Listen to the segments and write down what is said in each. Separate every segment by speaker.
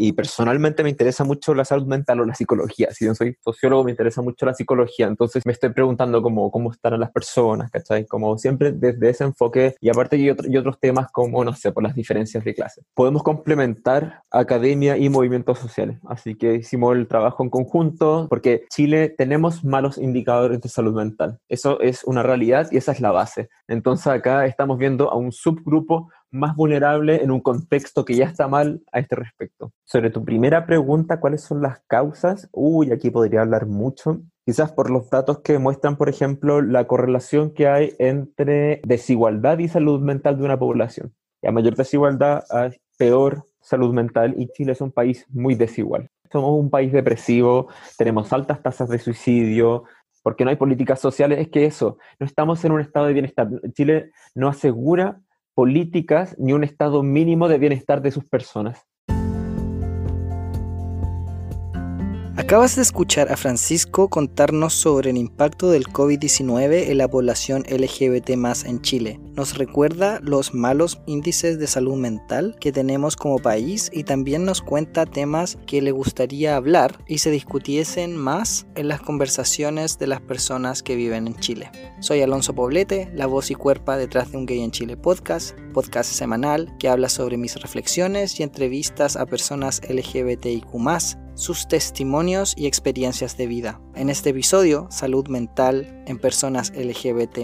Speaker 1: Y personalmente me interesa mucho la salud mental o la psicología. Si yo soy sociólogo, me interesa mucho la psicología. Entonces me estoy preguntando cómo, cómo están las personas, ¿cachai? Como siempre desde ese enfoque. Y aparte y, y otros temas como, no sé, por las diferencias de clase. Podemos complementar academia y movimientos sociales. Así que hicimos el trabajo en conjunto porque Chile tenemos malos indicadores de salud mental. Eso es una realidad y esa es la base. Entonces acá estamos viendo a un subgrupo más vulnerable en un contexto que ya está mal a este respecto. Sobre tu primera pregunta, ¿cuáles son las causas? Uy, aquí podría hablar mucho. Quizás por los datos que muestran, por ejemplo, la correlación que hay entre desigualdad y salud mental de una población. Y a mayor desigualdad, hay peor salud mental y Chile es un país muy desigual. Somos un país depresivo, tenemos altas tasas de suicidio, porque no hay políticas sociales, es que eso, no estamos en un estado de bienestar. Chile no asegura políticas ni un estado mínimo de bienestar de sus personas.
Speaker 2: Acabas de escuchar a Francisco contarnos sobre el impacto del COVID-19 en la población LGBT en Chile. Nos recuerda los malos índices de salud mental que tenemos como país y también nos cuenta temas que le gustaría hablar y se discutiesen más en las conversaciones de las personas que viven en Chile. Soy Alonso Poblete, la voz y cuerpa detrás de un Gay en Chile podcast, podcast semanal que habla sobre mis reflexiones y entrevistas a personas LGBTIQ sus testimonios y experiencias de vida. En este episodio, Salud Mental en Personas LGBT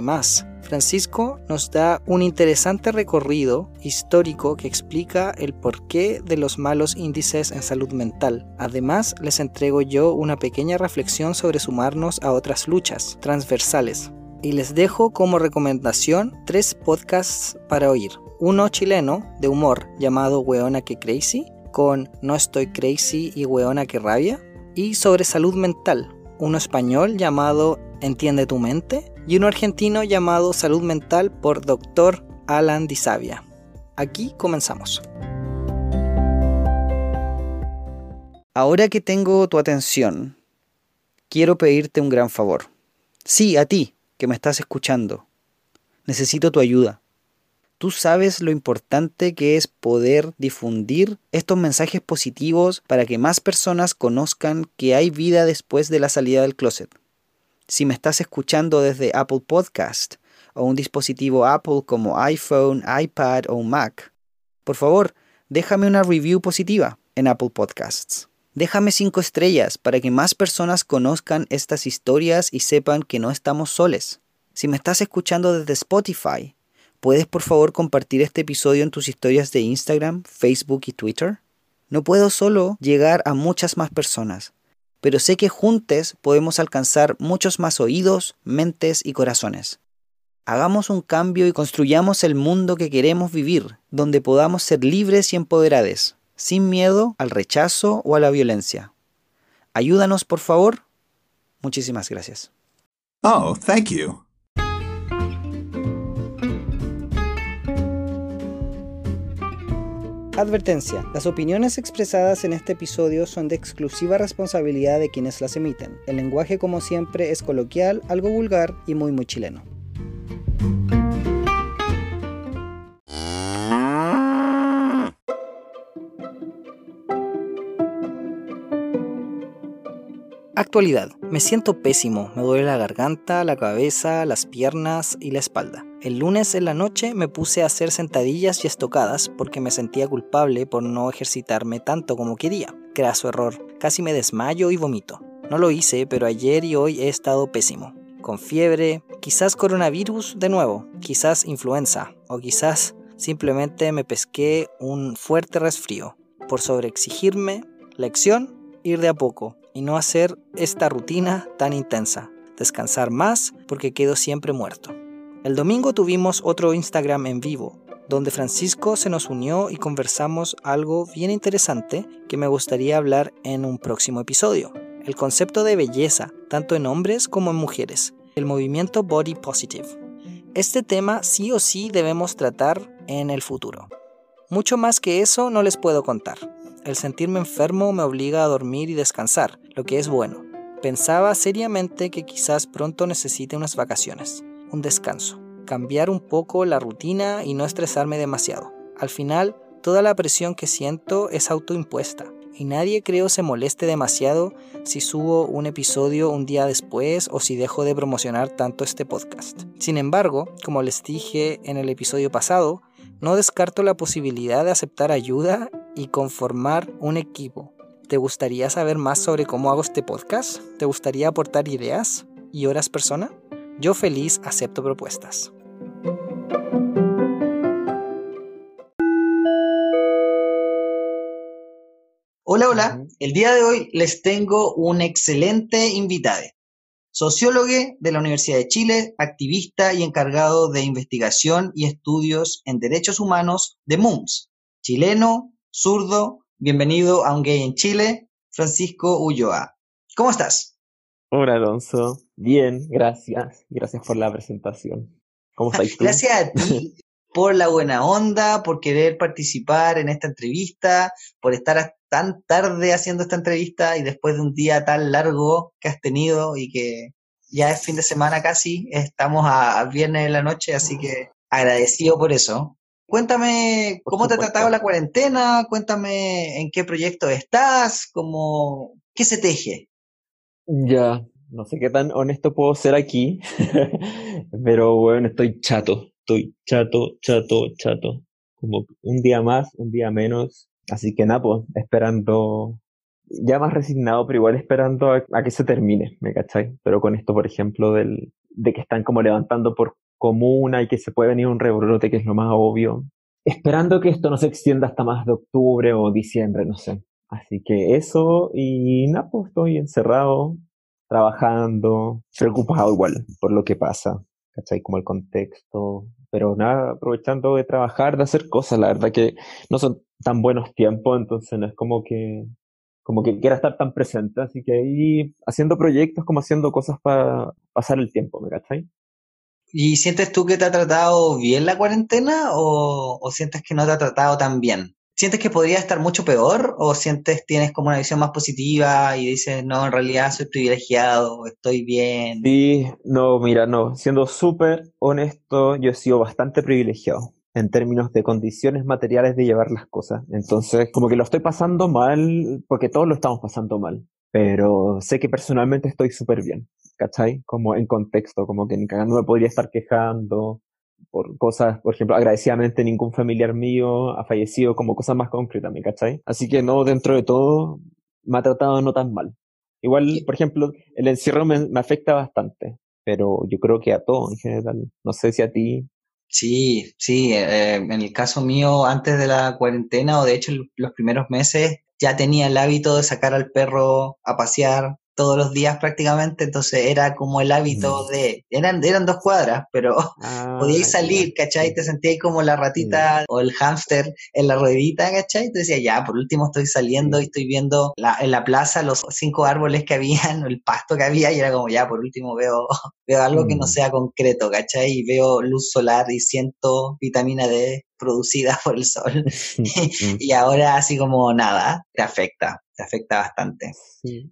Speaker 2: Francisco nos da un interesante recorrido histórico que explica el porqué de los malos índices en salud mental. Además, les entrego yo una pequeña reflexión sobre sumarnos a otras luchas transversales. Y les dejo como recomendación tres podcasts para oír. Uno chileno de humor llamado Weona que Crazy, con No estoy crazy y weona que rabia, y sobre salud mental, uno español llamado Entiende tu mente y uno argentino llamado Salud Mental por Dr. Alan Disavia. Aquí comenzamos. Ahora que tengo tu atención, quiero pedirte un gran favor. Sí, a ti, que me estás escuchando. Necesito tu ayuda. Tú sabes lo importante que es poder difundir estos mensajes positivos para que más personas conozcan que hay vida después de la salida del closet. Si me estás escuchando desde Apple Podcast o un dispositivo Apple como iPhone, iPad o Mac, por favor, déjame una review positiva en Apple Podcasts. Déjame cinco estrellas para que más personas conozcan estas historias y sepan que no estamos soles. Si me estás escuchando desde Spotify, ¿Puedes por favor compartir este episodio en tus historias de Instagram, Facebook y Twitter? No puedo solo llegar a muchas más personas, pero sé que juntos podemos alcanzar muchos más oídos, mentes y corazones. Hagamos un cambio y construyamos el mundo que queremos vivir, donde podamos ser libres y empoderados, sin miedo al rechazo o a la violencia. Ayúdanos, por favor. Muchísimas gracias.
Speaker 3: Oh, thank you.
Speaker 2: Advertencia. Las opiniones expresadas en este episodio son de exclusiva responsabilidad de quienes las emiten. El lenguaje como siempre es coloquial, algo vulgar y muy muy chileno. Actualidad. Me siento pésimo, me duele la garganta, la cabeza, las piernas y la espalda. El lunes en la noche me puse a hacer sentadillas y estocadas porque me sentía culpable por no ejercitarme tanto como quería. Graso error, casi me desmayo y vomito. No lo hice, pero ayer y hoy he estado pésimo. Con fiebre, quizás coronavirus de nuevo, quizás influenza o quizás simplemente me pesqué un fuerte resfrío. Por sobreexigirme, lección, ir de a poco y no hacer esta rutina tan intensa. Descansar más porque quedo siempre muerto. El domingo tuvimos otro Instagram en vivo, donde Francisco se nos unió y conversamos algo bien interesante que me gustaría hablar en un próximo episodio. El concepto de belleza, tanto en hombres como en mujeres. El movimiento Body Positive. Este tema sí o sí debemos tratar en el futuro. Mucho más que eso no les puedo contar. El sentirme enfermo me obliga a dormir y descansar, lo que es bueno. Pensaba seriamente que quizás pronto necesite unas vacaciones, un descanso, cambiar un poco la rutina y no estresarme demasiado. Al final, toda la presión que siento es autoimpuesta
Speaker 4: y nadie creo se moleste demasiado si subo un episodio un día después o si dejo de promocionar tanto este podcast. Sin embargo, como les dije en el episodio pasado, no descarto la posibilidad de aceptar ayuda y conformar un equipo. ¿Te gustaría saber más sobre cómo hago este podcast? ¿Te gustaría aportar ideas y horas persona? Yo feliz acepto propuestas. Hola, hola. El día de hoy les tengo un excelente invitado. Sociólogo de la Universidad de Chile, activista y encargado de investigación y estudios en derechos humanos de MUMS. Chileno, zurdo, bienvenido a Un Gay en Chile, Francisco Ulloa. ¿Cómo estás?
Speaker 1: Hola Alonso, bien, gracias. Gracias por la presentación. ¿Cómo estás tú?
Speaker 4: Gracias a ti por la buena onda, por querer participar en esta entrevista, por estar tan tarde haciendo esta entrevista y después de un día tan largo que has tenido y que ya es fin de semana casi, estamos a, viernes de la noche, así que agradecido por eso. Cuéntame cómo te ha tratado la cuarentena, cuéntame en qué proyecto estás, cómo, qué se teje.
Speaker 1: Ya, no sé qué tan honesto puedo ser aquí, pero bueno, estoy chato, estoy chato, chato, chato. Como un día más, un día menos. Así que nada, pues esperando, ya más resignado, pero igual esperando a, que se termine, ¿me cachai? Pero con esto, por ejemplo, del, de que están como levantando por comuna y que se puede venir un rebrote, que es lo más obvio. Esperando que esto no se extienda hasta más de octubre o diciembre, no sé. Así que eso, y nada, pues estoy encerrado, trabajando, preocupado igual por lo que pasa. ¿cachai? Como el contexto, pero nada, aprovechando de trabajar, de hacer cosas, la verdad que no son tan buenos tiempos, entonces no es como que, como que quiera estar tan presente, así que ahí haciendo proyectos como haciendo cosas para pasar el tiempo, ¿me cachai?
Speaker 4: ¿Y sientes tú que te ha tratado bien la cuarentena o, o sientes que no te ha tratado tan bien? ¿Sientes que podría estar mucho peor o sientes tienes como una visión más positiva y dices, no, en realidad soy privilegiado, estoy bien?
Speaker 1: Sí, no, mira, no, siendo súper honesto, yo he sido bastante privilegiado en términos de condiciones materiales de llevar las cosas. Entonces, como que lo estoy pasando mal, porque todos lo estamos pasando mal, pero sé que personalmente estoy súper bien, ¿cachai? Como en contexto, como que ni cagando me podría estar quejando, por cosas, por ejemplo, agradecidamente ningún familiar mío ha fallecido, como cosas más concretas, ¿me cachai? Así que no, dentro de todo, me ha tratado no tan mal. Igual, por ejemplo, el encierro me, afecta bastante, pero yo creo que a todos en general. No sé si a ti.
Speaker 4: Sí, sí, eh, en el caso mío, antes de la cuarentena, o de hecho los primeros meses, ya tenía el hábito de sacar al perro a pasear, todos los días prácticamente, entonces era como el hábito mm. de, eran, eran dos cuadras, pero ah, podíais salir, ¿cachai? Te sentíais como la ratita mm. o el hámster en la ruedita, ¿cachai? Te decía, ya, por último estoy saliendo y estoy viendo la, en la plaza los cinco árboles que habían, el pasto que había, y era como, ya, por último veo, veo algo que no mm. sea concreto, ¿cachai? Y veo luz solar y siento vitamina D producida por el sol. y ahora así como nada, te afecta te afecta bastante.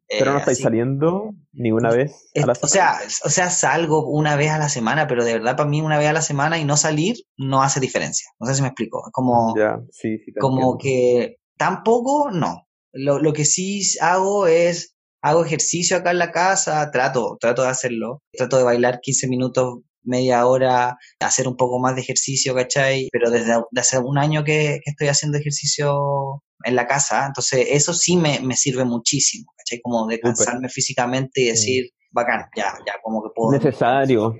Speaker 1: Pero no eh, estáis saliendo ni una vez a la semana.
Speaker 4: O sea, o sea, salgo una vez a la semana, pero de verdad para mí una vez a la semana y no salir no hace diferencia. No sé si me explico. Como, como que tampoco, no. Lo, lo que sí hago es, hago ejercicio acá en la casa, trato, trato de hacerlo. Trato de bailar 15 minutos media hora, hacer un poco más de ejercicio, ¿cachai? Pero desde, hace un año que, estoy haciendo ejercicio en la casa, entonces eso sí me, sirve muchísimo, ¿cachai? Como de cansarme físicamente y decir, bacán, ya, ya, como que puedo.
Speaker 1: Necesario.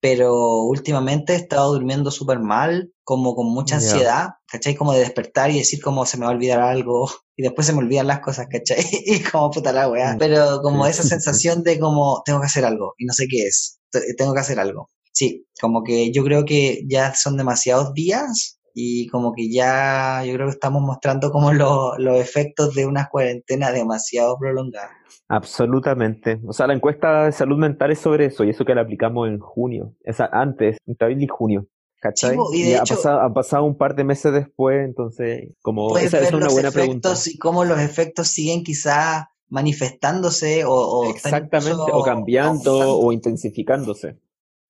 Speaker 4: Pero últimamente he estado durmiendo súper mal, como con mucha ansiedad, ¿cachai? Como de despertar y decir como se me va a olvidar algo y después se me olvidan las cosas, ¿cachai? y como puta la weá. Mm. Pero como esa sensación de como tengo que hacer algo y no sé qué es, tengo que hacer algo. Sí, como que yo creo que ya son demasiados días y como que ya yo creo que estamos mostrando como los efectos de una cuarentena demasiado prolongada.
Speaker 1: Absolutamente. O sea, la encuesta de salud mental es sobre eso y eso que la aplicamos en junio, esa antes, en abril y junio. ¿Cachai? y, ha, pasado, pasado, un par de meses después, entonces, como esa es una buena pregunta.
Speaker 4: Y cómo los efectos siguen quizás manifestándose o,
Speaker 1: exactamente o cambiando o intensificándose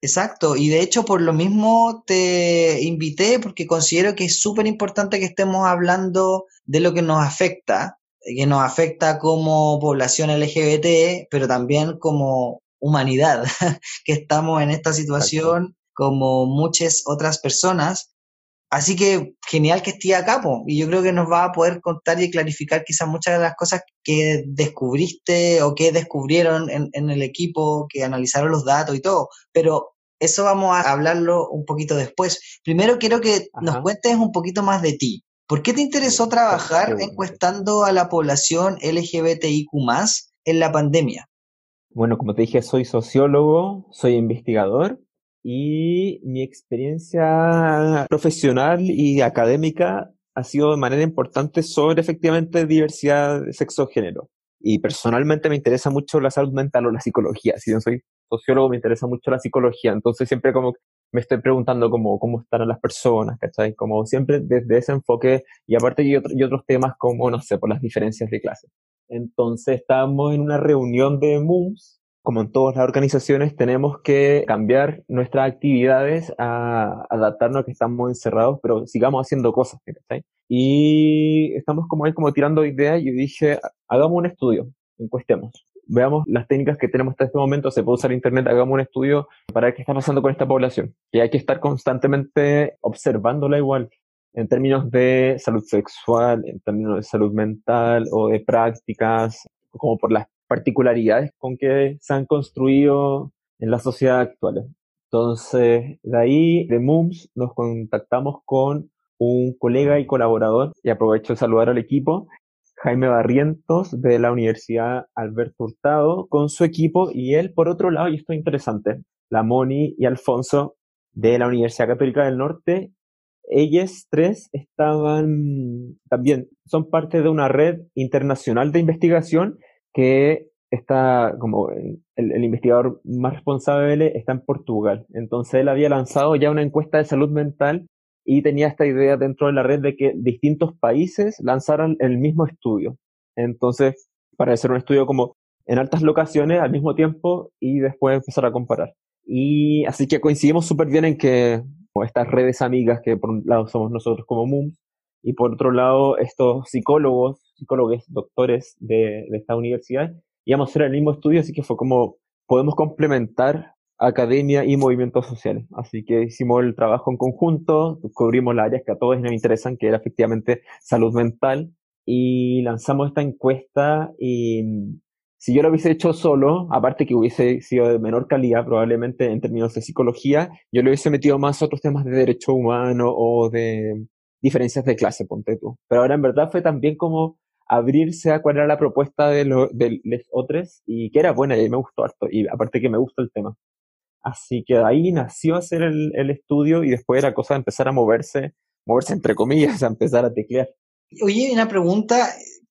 Speaker 4: Exacto, y de hecho por lo mismo te invité porque considero que es súper importante que estemos hablando de lo que nos afecta que nos afecta como población LGBT, pero también como humanidad, que estamos en esta situación como muchas otras personas. Así que genial que esté acá, y yo creo que nos va a poder contar y clarificar quizás muchas de las cosas que descubriste o que descubrieron en, en el equipo, que analizaron los datos y todo. Pero eso vamos a hablarlo un poquito después. Primero quiero que nos cuentes un poquito más de ti. ¿Por qué te interesó trabajar encuestando a la población LGBTIQ en la pandemia?
Speaker 1: Bueno, como te dije, soy sociólogo, soy investigador y mi experiencia profesional y académica ha sido de manera importante sobre efectivamente diversidad de sexo género. Y personalmente me interesa mucho la salud mental o la psicología. Si yo soy sociólogo, me interesa mucho la psicología. Entonces siempre como me estoy preguntando cómo, cómo están las personas, ¿cachai? Como siempre desde ese enfoque y aparte y, y otros temas como, no sé, por las diferencias de clase. Entonces estábamos en una reunión de MUMS, como en todas las organizaciones, tenemos que cambiar nuestras actividades a adaptarnos a que estamos encerrados, pero sigamos haciendo cosas, ¿cachai? Y estamos como ahí como tirando ideas y dije, hagamos un estudio, encuestemos veamos las técnicas que tenemos hasta este momento, se puede usar internet, hagamos un estudio para ver qué está pasando con esta población. Y hay que estar constantemente observándola igual en términos de salud sexual, en términos de salud mental o de prácticas, como por las particularidades con que se han construido en la sociedad actual. Entonces, de ahí, de MUMS, nos contactamos con un colega y colaborador, y aprovecho de saludar al equipo, Jaime Barrientos de la Universidad Alberto Hurtado con su equipo y él, por otro lado, y esto es interesante, la Moni y Alfonso de la Universidad Católica del Norte, ellos tres estaban también, son parte de una red internacional de investigación que está como el, investigador más responsable está en Portugal. Entonces él había lanzado ya una encuesta de salud mental y tenía esta idea dentro de la red de que distintos países lanzaran el mismo estudio. Entonces, para hacer un estudio como en altas locaciones al mismo tiempo y después empezar a comparar. Y así que coincidimos súper bien en que estas redes amigas, que por un lado somos nosotros como MUMS, y por otro lado estos psicólogos, psicólogos, doctores de, de esta universidad, íbamos a hacer el mismo estudio, así que fue como podemos complementar academia y movimientos sociales. Así que hicimos el trabajo en conjunto, cubrimos las áreas que a todos nos interesan, que era efectivamente salud mental, y lanzamos esta encuesta y mm, si yo lo hubiese hecho solo, aparte que hubiese sido de menor calidad probablemente en términos de psicología, yo le hubiese metido más otros temas de derecho humano o de diferencias de clase, ponte tú. Pero ahora en verdad fue también como abrirse a cuál era la propuesta de, los de otros y que era buena y me gustó harto y aparte que me gusta el tema. Así que ahí nació hacer el, el estudio y después era cosa de empezar a moverse, moverse entre comillas, a empezar a teclear.
Speaker 4: Oye, una pregunta.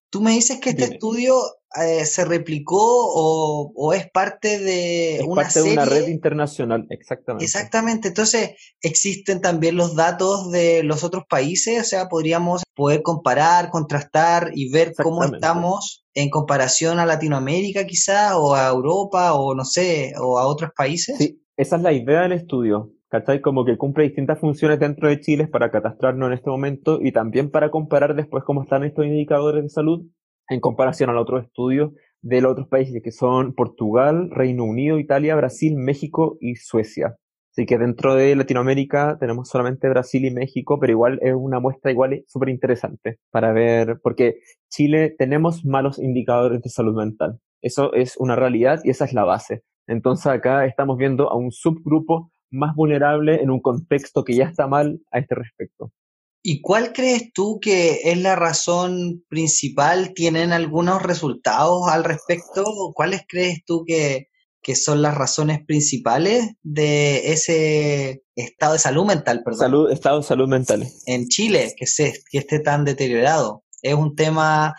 Speaker 4: Tú me dices que este estudio eh, se replicó o, o, es parte de
Speaker 1: es
Speaker 4: una
Speaker 1: parte
Speaker 4: serie.
Speaker 1: de una red internacional, exactamente.
Speaker 4: Exactamente. Entonces, existen también los datos de los otros países, o sea, podríamos poder comparar, contrastar y ver cómo estamos en comparación a Latinoamérica quizá, o a Europa, o no sé, o a otros países.
Speaker 1: Sí, esa es la idea del estudio. ¿Cachai? Como que cumple distintas funciones dentro de Chile para catastrarnos en este momento y también para comparar después cómo están estos indicadores de salud en comparación al otro estudio de los otros países que son Portugal, Reino Unido, Italia, Brasil, México y Suecia. Así que dentro de Latinoamérica tenemos solamente Brasil y México, pero igual es una muestra igual súper interesante para ver, porque Chile tenemos malos indicadores de salud mental. Eso es una realidad y esa es la base. Entonces acá estamos viendo a un subgrupo más vulnerable en un contexto que ya está mal a este respecto.
Speaker 4: ¿Y cuál crees tú que es la razón principal? ¿Tienen algunos resultados al respecto? ¿Cuáles crees tú que, que son las razones principales de ese estado de salud mental? Perdón,
Speaker 1: Salud, estado de salud mental.
Speaker 4: en Chile, que, se, que esté tan deteriorado. Es un tema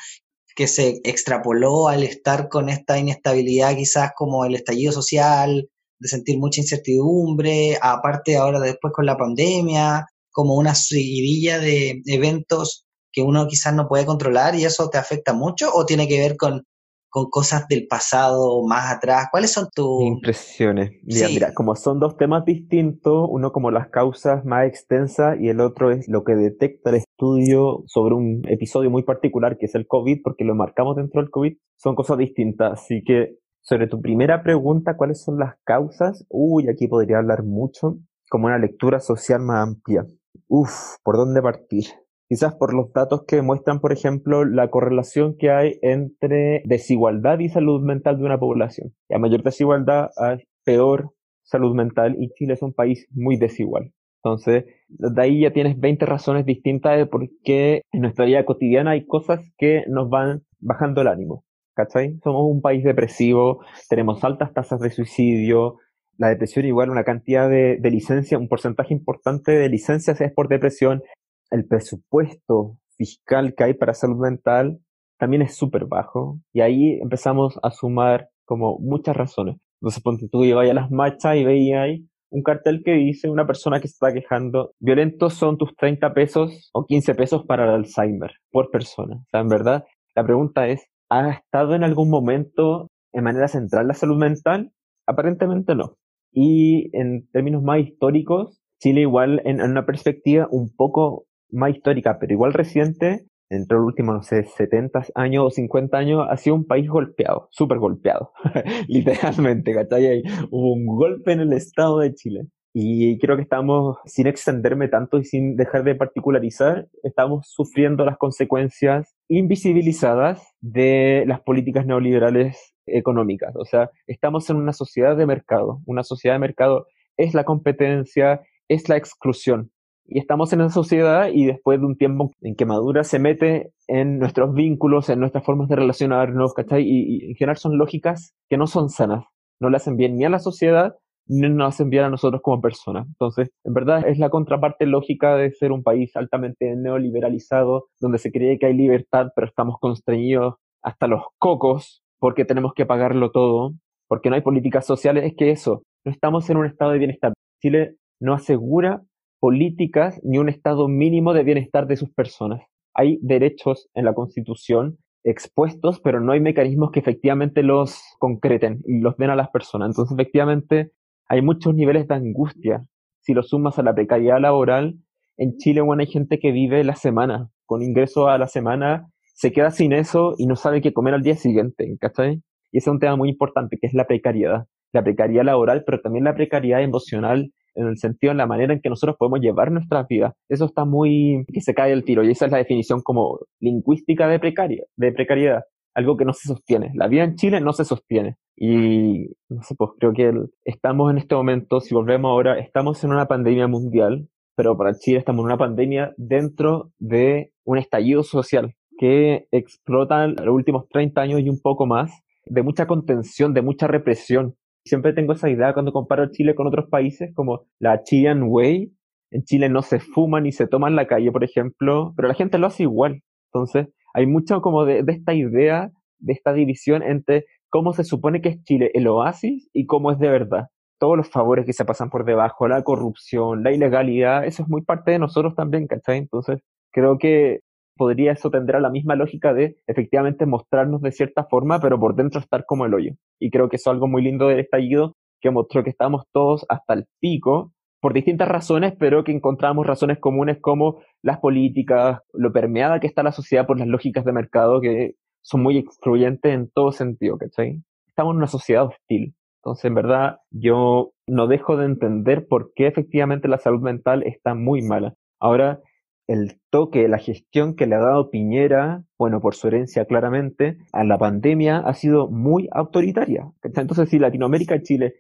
Speaker 4: que se extrapoló al estar con esta inestabilidad, quizás como el estallido social, de sentir mucha incertidumbre, aparte ahora después con la pandemia, como una seguidilla de eventos que uno quizás no puede controlar y eso te afecta mucho o tiene que ver con con cosas del pasado más atrás? ¿Cuáles son tus
Speaker 1: impresiones? Mira, mira, como son dos temas distintos, uno como las causas más extensas y el otro es lo que detecta el estudio sobre un episodio muy particular que es el COVID, porque lo marcamos dentro del COVID, son cosas distintas. Así que sobre tu primera pregunta, ¿cuáles son las causas? Uy, aquí podría hablar mucho, como una lectura social más amplia. Uf, ¿por dónde partir? quizás por los datos que muestran, por ejemplo, la correlación que hay entre desigualdad y salud mental de una población. A mayor desigualdad hay peor salud mental y Chile es un país muy desigual. Entonces, de ahí ya tienes 20 razones distintas de por qué en nuestra vida cotidiana hay cosas que nos van bajando el ánimo. ¿Cachai? Somos un país depresivo, tenemos altas tasas de suicidio, la depresión igual una cantidad de, de licencias, un porcentaje importante de licencias es por depresión, el presupuesto fiscal que hay para salud mental también es súper bajo y ahí empezamos a sumar como muchas razones. Entonces, ponte tú, ibas a las marchas y veías ahí un cartel que dice una persona que se está quejando, violentos son tus 30 pesos o 15 pesos para el Alzheimer por persona. O en verdad, la pregunta es, ¿ha estado en algún momento en manera central la salud mental? Aparentemente no. Y en términos más históricos, Chile igual en, en una perspectiva un poco más histórica, pero igual reciente, entre los últimos, no sé, 70 años o 50 años, ha sido un país golpeado, súper golpeado, literalmente, ¿cachai? Hubo un golpe en el Estado de Chile. Y creo que estamos, sin extenderme tanto y sin dejar de particularizar, estamos sufriendo las consecuencias invisibilizadas de las políticas neoliberales económicas. O sea, estamos en una sociedad de mercado. Una sociedad de mercado es la competencia, es la exclusión. Y estamos en esa sociedad y después de un tiempo en que madura se mete en nuestros vínculos, en nuestras formas de relacionarnos, ¿cachai? Y, y en general son lógicas que no son sanas. No le hacen bien ni a la sociedad, ni nos hacen bien a nosotros como personas. Entonces, en verdad es la contraparte lógica de ser un país altamente neoliberalizado, donde se cree que hay libertad, pero estamos constreñidos hasta los cocos porque tenemos que pagarlo todo, porque no hay políticas sociales. Es que eso, no estamos en un estado de bienestar. Chile no asegura políticas ni un estado mínimo de bienestar de sus personas. Hay derechos en la Constitución expuestos, pero no hay mecanismos que efectivamente los concreten y los den a las personas. Entonces, efectivamente, hay muchos niveles de angustia. Si lo sumas a la precariedad laboral, en Chile, bueno, hay gente que vive la semana, con ingreso a la semana, se queda sin eso y no sabe qué comer al día siguiente, ¿cachai? Y ese es un tema muy importante, que es la precariedad. La precariedad laboral, pero también la precariedad emocional en el sentido, en la manera en que nosotros podemos llevar nuestras vidas. Eso está muy, que se cae el tiro, y esa es la definición como lingüística de, precaria, de precariedad, algo que no se sostiene. La vida en Chile no se sostiene. Y, no sé, pues creo que estamos en este momento, si volvemos ahora, estamos en una pandemia mundial, pero para Chile estamos en una pandemia dentro de un estallido social que explota en los últimos 30 años y un poco más, de mucha contención, de mucha represión, siempre tengo esa idea cuando comparo Chile con otros países, como la Chilean Way. En Chile no se fuma ni se toma en la calle, por ejemplo, pero la gente lo hace igual. Entonces, hay mucho como de, esta idea, de esta división entre cómo se supone que es Chile, el oasis, y cómo es de verdad. Todos los favores que se pasan por debajo, la corrupción, la ilegalidad, eso es muy parte de nosotros también, ¿cachai? Entonces, creo que podría eso tendrá la misma lógica de efectivamente mostrarnos de cierta forma, pero por dentro estar como el hoyo. Y creo que eso es algo muy lindo del estallido, que mostró que estamos todos hasta el pico, por distintas razones, pero que encontramos razones comunes como las políticas, lo permeada que está la sociedad por las lógicas de mercado que son muy excluyentes en todo sentido, ¿cachai? Estamos en una sociedad hostil. Entonces, en verdad, yo no dejo de entender por qué efectivamente la salud mental está muy mala. Ahora, el toque, la gestión que le ha dado Piñera, bueno, por su herencia claramente, a la pandemia ha sido muy autoritaria. Entonces, si Latinoamérica Chile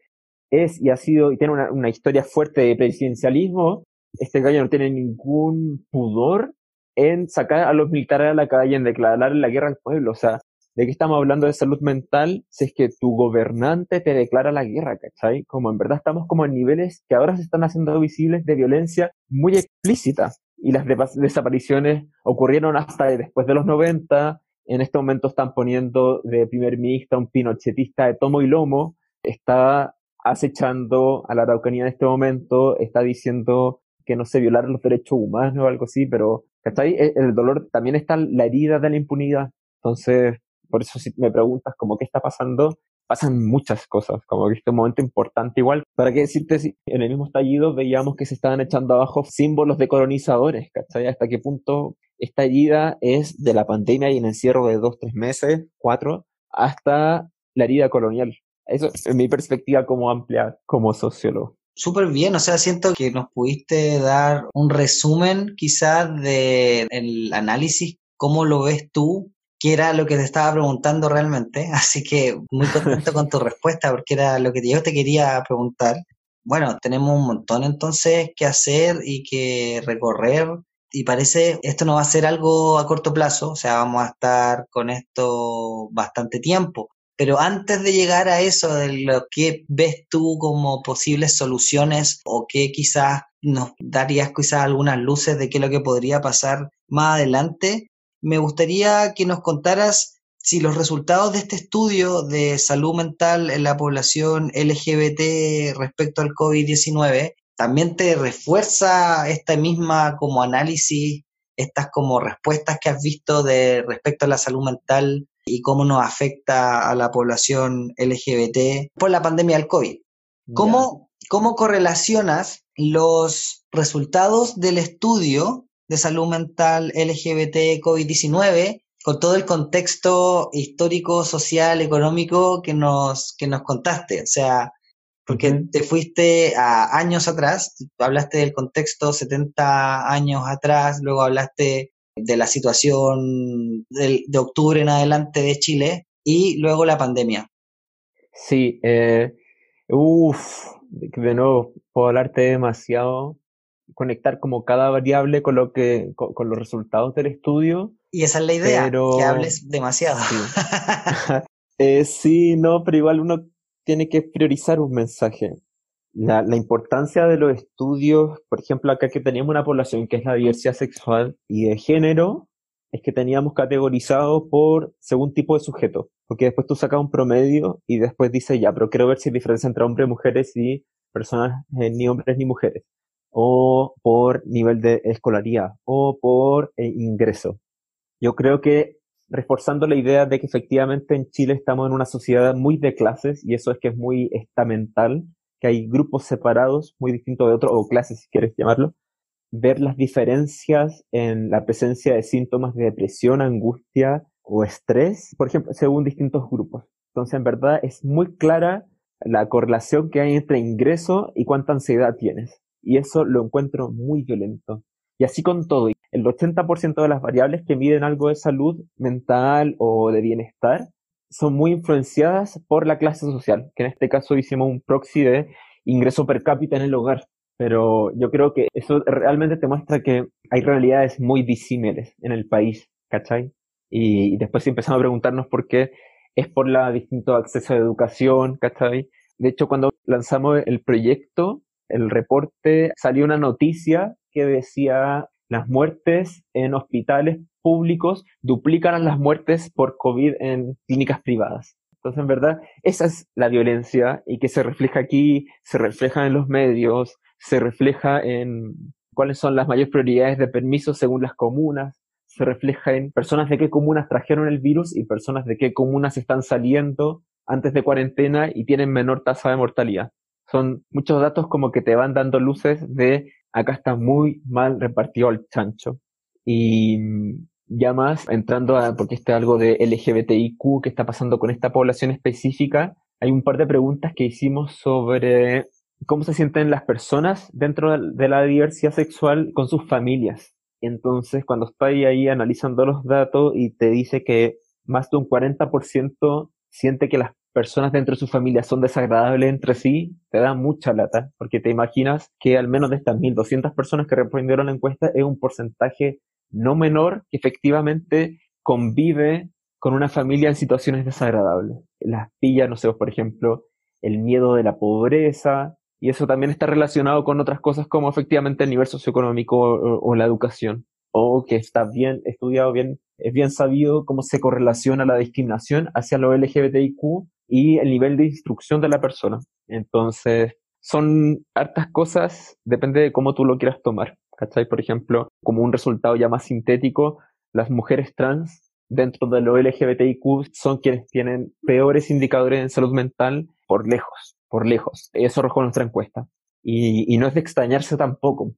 Speaker 1: es y ha sido y tiene una, historia fuerte de presidencialismo, este gallo no tiene ningún pudor en sacar a los militares a la calle, en declarar la guerra al pueblo. O sea, ¿de qué estamos hablando de salud mental si es que tu gobernante te declara la guerra, ¿cachai? Como en verdad estamos como en niveles que ahora se están haciendo visibles de violencia muy explícita y las desapariciones ocurrieron hasta después de los 90. En este momento están poniendo de primer ministro un pinochetista de tomo y lomo. Está acechando a la Araucanía en este momento, está diciendo que no se violaron los derechos humanos o algo así, pero ¿cachai? E, el dolor también está la herida de la impunidad. Entonces, por eso si me preguntas como qué está pasando, pasan muchas cosas, como que este momento importante igual. ¿Para qué decirte si en el mismo estallido veíamos que se estaban echando abajo símbolos de colonizadores, ¿cachai? ¿Hasta qué punto esta herida es de la pandemia y el encierro de dos, tres meses, cuatro, hasta la herida colonial? Eso es mi perspectiva como amplia, como sociólogo.
Speaker 4: Súper bien, o sea, siento que nos pudiste dar un resumen quizás del análisis, cómo lo ves tú que era lo que te estaba preguntando realmente, así que muy contento con tu respuesta porque era lo que yo te quería preguntar. Bueno, tenemos un montón entonces que hacer y que recorrer y parece esto no va a ser algo a corto plazo, o sea, vamos a estar con esto bastante tiempo. Pero antes de llegar a eso, de lo que ves tú como posibles soluciones o que quizás nos darías quizás algunas luces de qué es lo que podría pasar más adelante, me gustaría que nos contaras si los resultados de este estudio de salud mental en la población LGBT respecto al COVID-19 también te refuerza esta misma como análisis, estas como respuestas que has visto de respecto a la salud mental y cómo nos afecta a la población LGBT por la pandemia del COVID. ¿Cómo, ¿Cómo correlacionas los resultados del estudio de salud mental LGBT COVID-19 con todo el contexto histórico, social, económico que nos, que nos contaste. O sea, porque te fuiste a años atrás, hablaste del contexto 70 años atrás, luego hablaste de la situación de, de octubre en adelante de Chile y luego la pandemia.
Speaker 1: Sí, eh, uff, de nuevo, puedo hablarte demasiado conectar como cada variable con lo que con, los resultados del estudio.
Speaker 4: Y esa es la idea, que hables demasiado.
Speaker 1: Eh, sí. no, pero igual uno tiene que priorizar un mensaje. La, la, importancia de los estudios, por ejemplo, acá que teníamos una población que es la diversidad sexual y de género, es que teníamos categorizado por según tipo de sujeto, porque después tú sacas un promedio y después dices, ya, pero quiero ver si hay diferencia entre hombres y mujeres y personas, eh, ni hombres ni mujeres o por nivel de escolaría o por eh, ingreso. Yo creo que reforzando la idea de que efectivamente en Chile estamos en una sociedad muy de clases y eso es que es muy estamental, que hay grupos separados muy distintos de otros, o clases si quieres llamarlo, ver las diferencias en la presencia de síntomas de depresión, angustia o estrés, por ejemplo, según distintos grupos. Entonces, en verdad, es muy clara la correlación que hay entre ingreso y cuánta ansiedad tienes y eso lo encuentro muy violento. Y así con todo, el 80% de las variables que miden algo de salud mental o de bienestar son muy influenciadas por la clase social, que en este caso hicimos un proxy de ingreso per cápita en el hogar. Pero yo creo que eso realmente te muestra que hay realidades muy disímiles en el país, ¿cachai? Y, después empezamos a preguntarnos por qué es por la distinto acceso a educación, ¿cachai? De hecho, cuando lanzamos el proyecto, el reporte salió una noticia que decía las muertes en hospitales públicos duplican las muertes por COVID en clínicas privadas. Entonces, en verdad, esa es la violencia y que se refleja aquí, se refleja en los medios, se refleja en cuáles son las mayores prioridades de permisos según las comunas, se refleja en personas de qué comunas trajeron el virus y personas de qué comunas están saliendo antes de cuarentena y tienen menor tasa de mortalidad son muchos datos como que te van dando luces de acá está muy mal repartido el chancho. Y ya más entrando a, porque este algo de LGBTIQ que está pasando con esta población específica, hay un par de preguntas que hicimos sobre cómo se sienten las personas dentro de la diversidad sexual con sus familias. Entonces, cuando estoy ahí analizando los datos y te dice que más de un 40% siente que las personas dentro de su familia son desagradables entre sí, te da mucha lata, porque te imaginas que al menos de estas 1.200 personas que respondieron la encuesta es un porcentaje no menor que efectivamente convive con una familia en situaciones desagradables. Las pillas, no sé, por ejemplo, el miedo de la pobreza, y eso también está relacionado con otras cosas como efectivamente el nivel socioeconómico o, la educación, o que está bien estudiado, bien, es bien sabido cómo se correlaciona la discriminación hacia los LGBTIQ y el nivel de instrucción de la persona. Entonces, son hartas cosas, depende de cómo tú lo quieras tomar. ¿Cachai? Por ejemplo, como un resultado ya más sintético, las mujeres trans dentro de los LGBTIQ son quienes tienen peores indicadores en salud mental por lejos, por lejos. Eso arrojó nuestra encuesta. Y, y no es de extrañarse tampoco.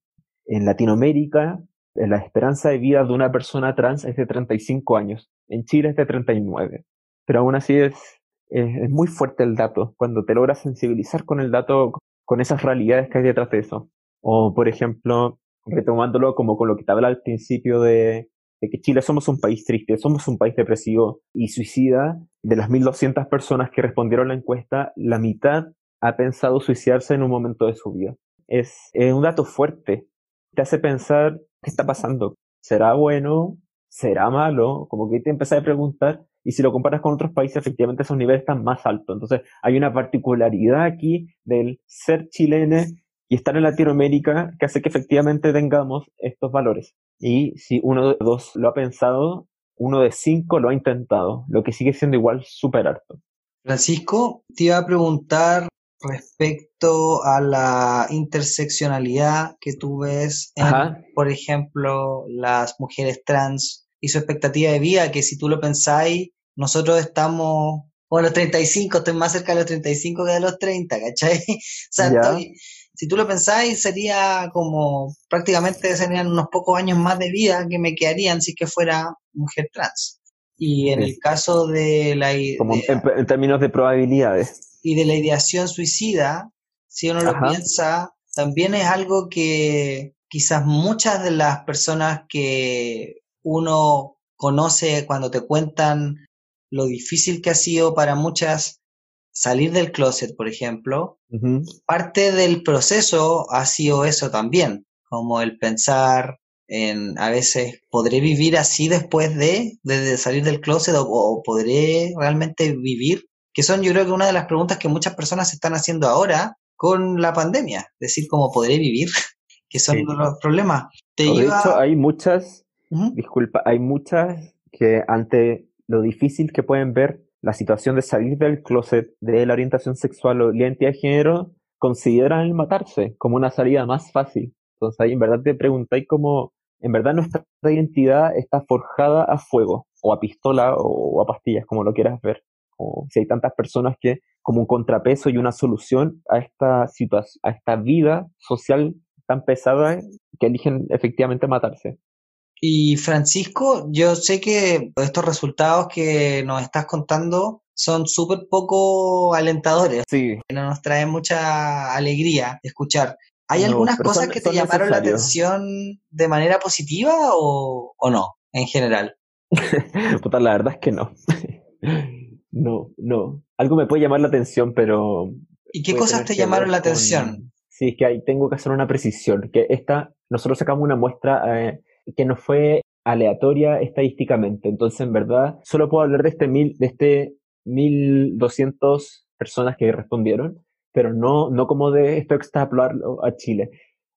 Speaker 1: En Latinoamérica, la esperanza de vida de una persona trans es de 35 años. En Chile es de 39. Pero aún así es, es, muy fuerte el dato, cuando te logras sensibilizar con el dato, con esas realidades que hay detrás de eso. O, por ejemplo, retomándolo como con lo que te hablaba al principio de, de que Chile somos un país triste, somos un país depresivo y suicida. De las 1.200 personas que respondieron a la encuesta, la mitad ha pensado suicidarse en un momento de su vida. Es, es un dato fuerte. Te hace pensar qué está pasando. ¿Será bueno? ¿Será malo? Como que te empiezas a preguntar. Y si lo comparas con otros países, efectivamente esos niveles están más altos. Entonces, hay una particularidad aquí del ser chileno y estar en Latinoamérica que hace que efectivamente tengamos estos valores. Y si uno de dos lo ha pensado, uno de cinco lo ha intentado, lo que sigue siendo igual súper harto.
Speaker 4: Francisco, te iba a preguntar respecto a la interseccionalidad que tú ves en, por ejemplo, las mujeres trans y su expectativa de vida, que si tú lo pensáis, nosotros estamos, bueno, los 35, estoy más cerca de los 35 que de los 30, ¿cachai? o sea, si tú lo pensáis, sería como prácticamente serían unos pocos años más de vida que me quedarían si que fuera mujer trans. Y en el caso de la...
Speaker 1: Como en, términos de probabilidades.
Speaker 4: Y de la ideación suicida, si uno lo piensa, también es algo que quizás muchas de las personas que uno conoce cuando te cuentan lo difícil que ha sido para muchas salir del closet, por ejemplo, parte del proceso ha sido eso también, como el pensar en a veces, ¿podré vivir así después de, de, salir del closet o, podré realmente vivir? Que son yo creo que una de las preguntas que muchas personas se están haciendo ahora con la pandemia, decir cómo podré vivir, que son los problemas.
Speaker 1: de hecho, hay muchas Disculpa, hay muchas que ante lo difícil que pueden ver la situación de salir del closet de la orientación sexual o la identidad de género, consideran el matarse como una salida más fácil. Entonces ahí en verdad te preguntáis cómo, en verdad nuestra identidad está forjada a fuego, o a pistola, o a pastillas, como lo quieras ver. O si hay tantas personas que, como un contrapeso y una solución a esta situación, a esta vida social tan pesada, que eligen efectivamente matarse.
Speaker 4: Y Francisco, yo sé que estos resultados que nos estás contando son súper poco alentadores.
Speaker 1: Sí.
Speaker 4: No nos traen mucha alegría escuchar. ¿Hay algunas cosas que te llamaron la atención de manera positiva o, o no, en general?
Speaker 1: Puta, la verdad es que no. no, no. Algo me puede llamar la atención, pero...
Speaker 4: ¿Y qué cosas te llamaron la atención?
Speaker 1: Sí, es que ahí tengo que hacer una precisión, que esta, nosotros sacamos una muestra eh, que no fue aleatoria estadísticamente. Entonces, en verdad, solo puedo hablar de este mil, de este 1200 personas que respondieron, pero no, no como de esto extrapolarlo a Chile.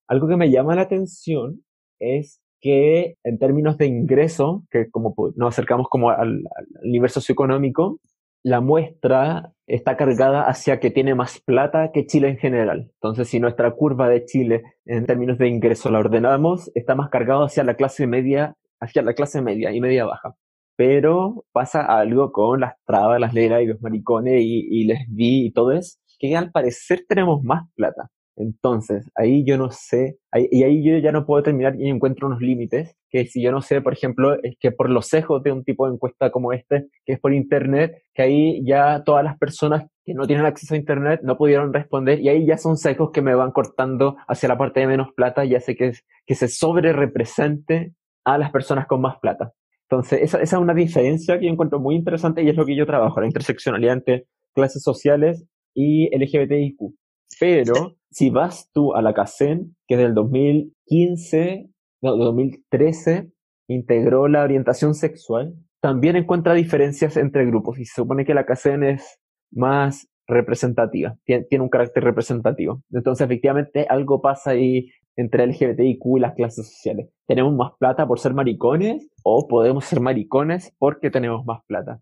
Speaker 1: Algo que me llama la atención es que en términos de ingreso, que como nos acercamos como al, al nivel socioeconómico, la muestra está cargada hacia que tiene más plata que Chile en general. Entonces, si nuestra curva de Chile en términos de ingreso la ordenamos, está más cargado hacia la clase media, hacia la clase media y media baja. Pero pasa algo con las trabas, las leras y los maricones y, y les vi y todo eso, que al parecer tenemos más plata. Entonces, ahí yo no sé, y ahí yo ya no puedo terminar y encuentro unos límites, que si yo no sé, por ejemplo, es que por los sesgos de un tipo de encuesta como este, que es por Internet, que ahí ya todas las personas que no tienen acceso a Internet no pudieron responder, y ahí ya son sesgos que me van cortando hacia la parte de menos plata y hace que, que se sobre represente a las personas con más plata. Entonces, esa, esa es una diferencia que yo encuentro muy interesante y es lo que yo trabajo, la interseccionalidad entre clases sociales y LGBTIQ. Pero si vas tú a la CACEN, que del 2015, no, 2013, integró la orientación sexual, también encuentra diferencias entre grupos y se supone que la CACEN es más representativa, tiene, un carácter representativo. Entonces, efectivamente, algo pasa ahí entre LGBTIQ y las clases sociales. ¿Tenemos más plata por ser maricones o podemos ser maricones porque tenemos más plata?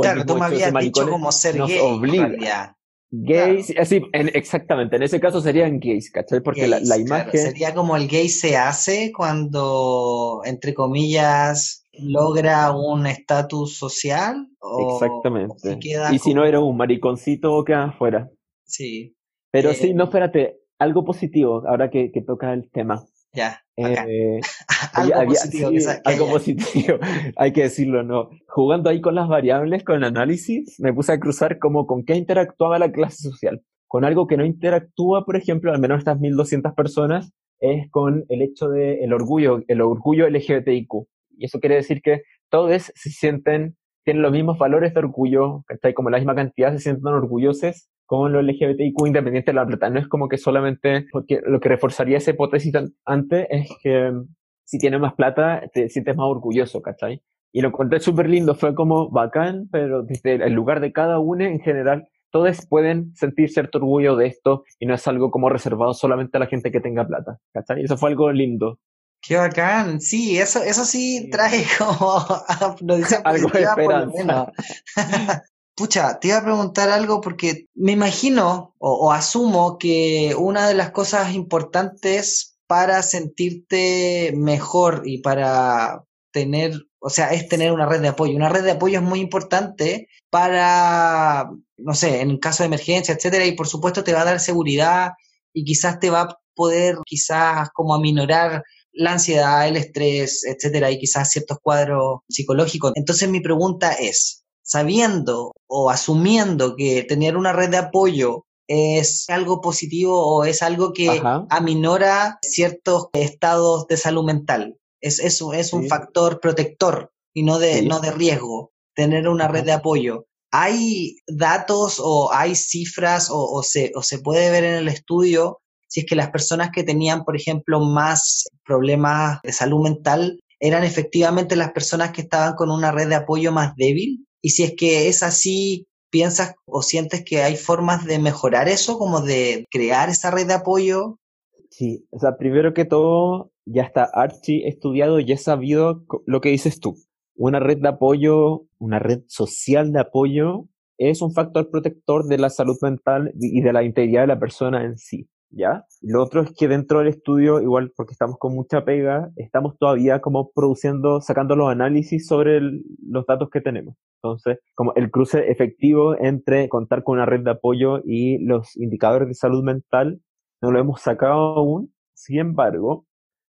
Speaker 4: claro, tú me habías dicho como ser gay, obliga.
Speaker 1: Gays, así, exactamente, en ese caso serían gays, ¿cachai? Porque la, imagen...
Speaker 4: sería como el gay se hace cuando, entre comillas, logra un estatus social o,
Speaker 1: Exactamente. y si no era un mariconcito o queda afuera.
Speaker 4: Sí.
Speaker 1: Pero sí, no, eh, espérate, algo positivo, ahora que, que toca el tema.
Speaker 4: Ya.
Speaker 1: Eh, algo positivo. algo positivo, hay que decirlo, ¿no? Jugando ahí con las variables, con el análisis, me puse a cruzar como con qué interactuaba la clase social. Con algo que no interactúa, por ejemplo, al menos estas 1200 personas, es con el hecho del el orgullo, el orgullo LGBTIQ. Y eso quiere decir que todos se sienten, tienen los mismos valores de orgullo, hay como la misma cantidad, se sienten orgullosos con los LGBTIQ independiente de la plata. No es como que solamente, porque lo que reforzaría esa hipótesis antes es que mm, si tienes más plata te sientes más orgulloso, ¿cachai? Y lo encontré súper lindo, fue como bacán, pero desde el lugar de cada uno en general, todos pueden sentir cierto orgullo de esto y no es algo como reservado solamente a la gente que tenga plata, ¿cachai? Eso fue algo lindo.
Speaker 4: Qué bacán, sí, eso, eso sí trae como
Speaker 1: algo de esperanza.
Speaker 4: Pucha, te iba a preguntar algo porque me imagino o, asumo que una de las cosas importantes para sentirte mejor y para tener, o sea, es tener una red de apoyo. Una red de apoyo es muy importante para, no sé, en caso de emergencia, etcétera, y por supuesto te va a dar seguridad y quizás te va a poder, quizás, como aminorar la ansiedad, el estrés, etcétera, y quizás ciertos cuadros psicológicos. Entonces mi pregunta es, sabiendo o asumiendo que tener una red de apoyo es algo positivo o es algo que aminora ciertos estados de salud mental. Es, eso es un factor protector y no de, no de riesgo, tener una red de apoyo. ¿Hay datos o hay cifras o, o, se, o se puede ver en el estudio si es que las personas que tenían, por ejemplo, más problemas de salud mental eran efectivamente las personas que estaban con una red de apoyo más débil? Y si es que es así, ¿piensas o sientes que hay formas de mejorar eso, como de crear esa red de apoyo?
Speaker 1: Sí, o sea, primero que todo, ya está archi estudiado y he sabido lo que dices tú. Una red de apoyo, una red social de apoyo, es un factor protector de la salud mental y de la integridad de la persona en sí. ¿Ya? Lo otro es que dentro del estudio, igual porque estamos con mucha pega, estamos todavía como produciendo, sacando los análisis sobre los datos que tenemos. Entonces, como el cruce efectivo entre contar con una red de apoyo y los indicadores de salud mental, no lo hemos sacado aún. Sin embargo,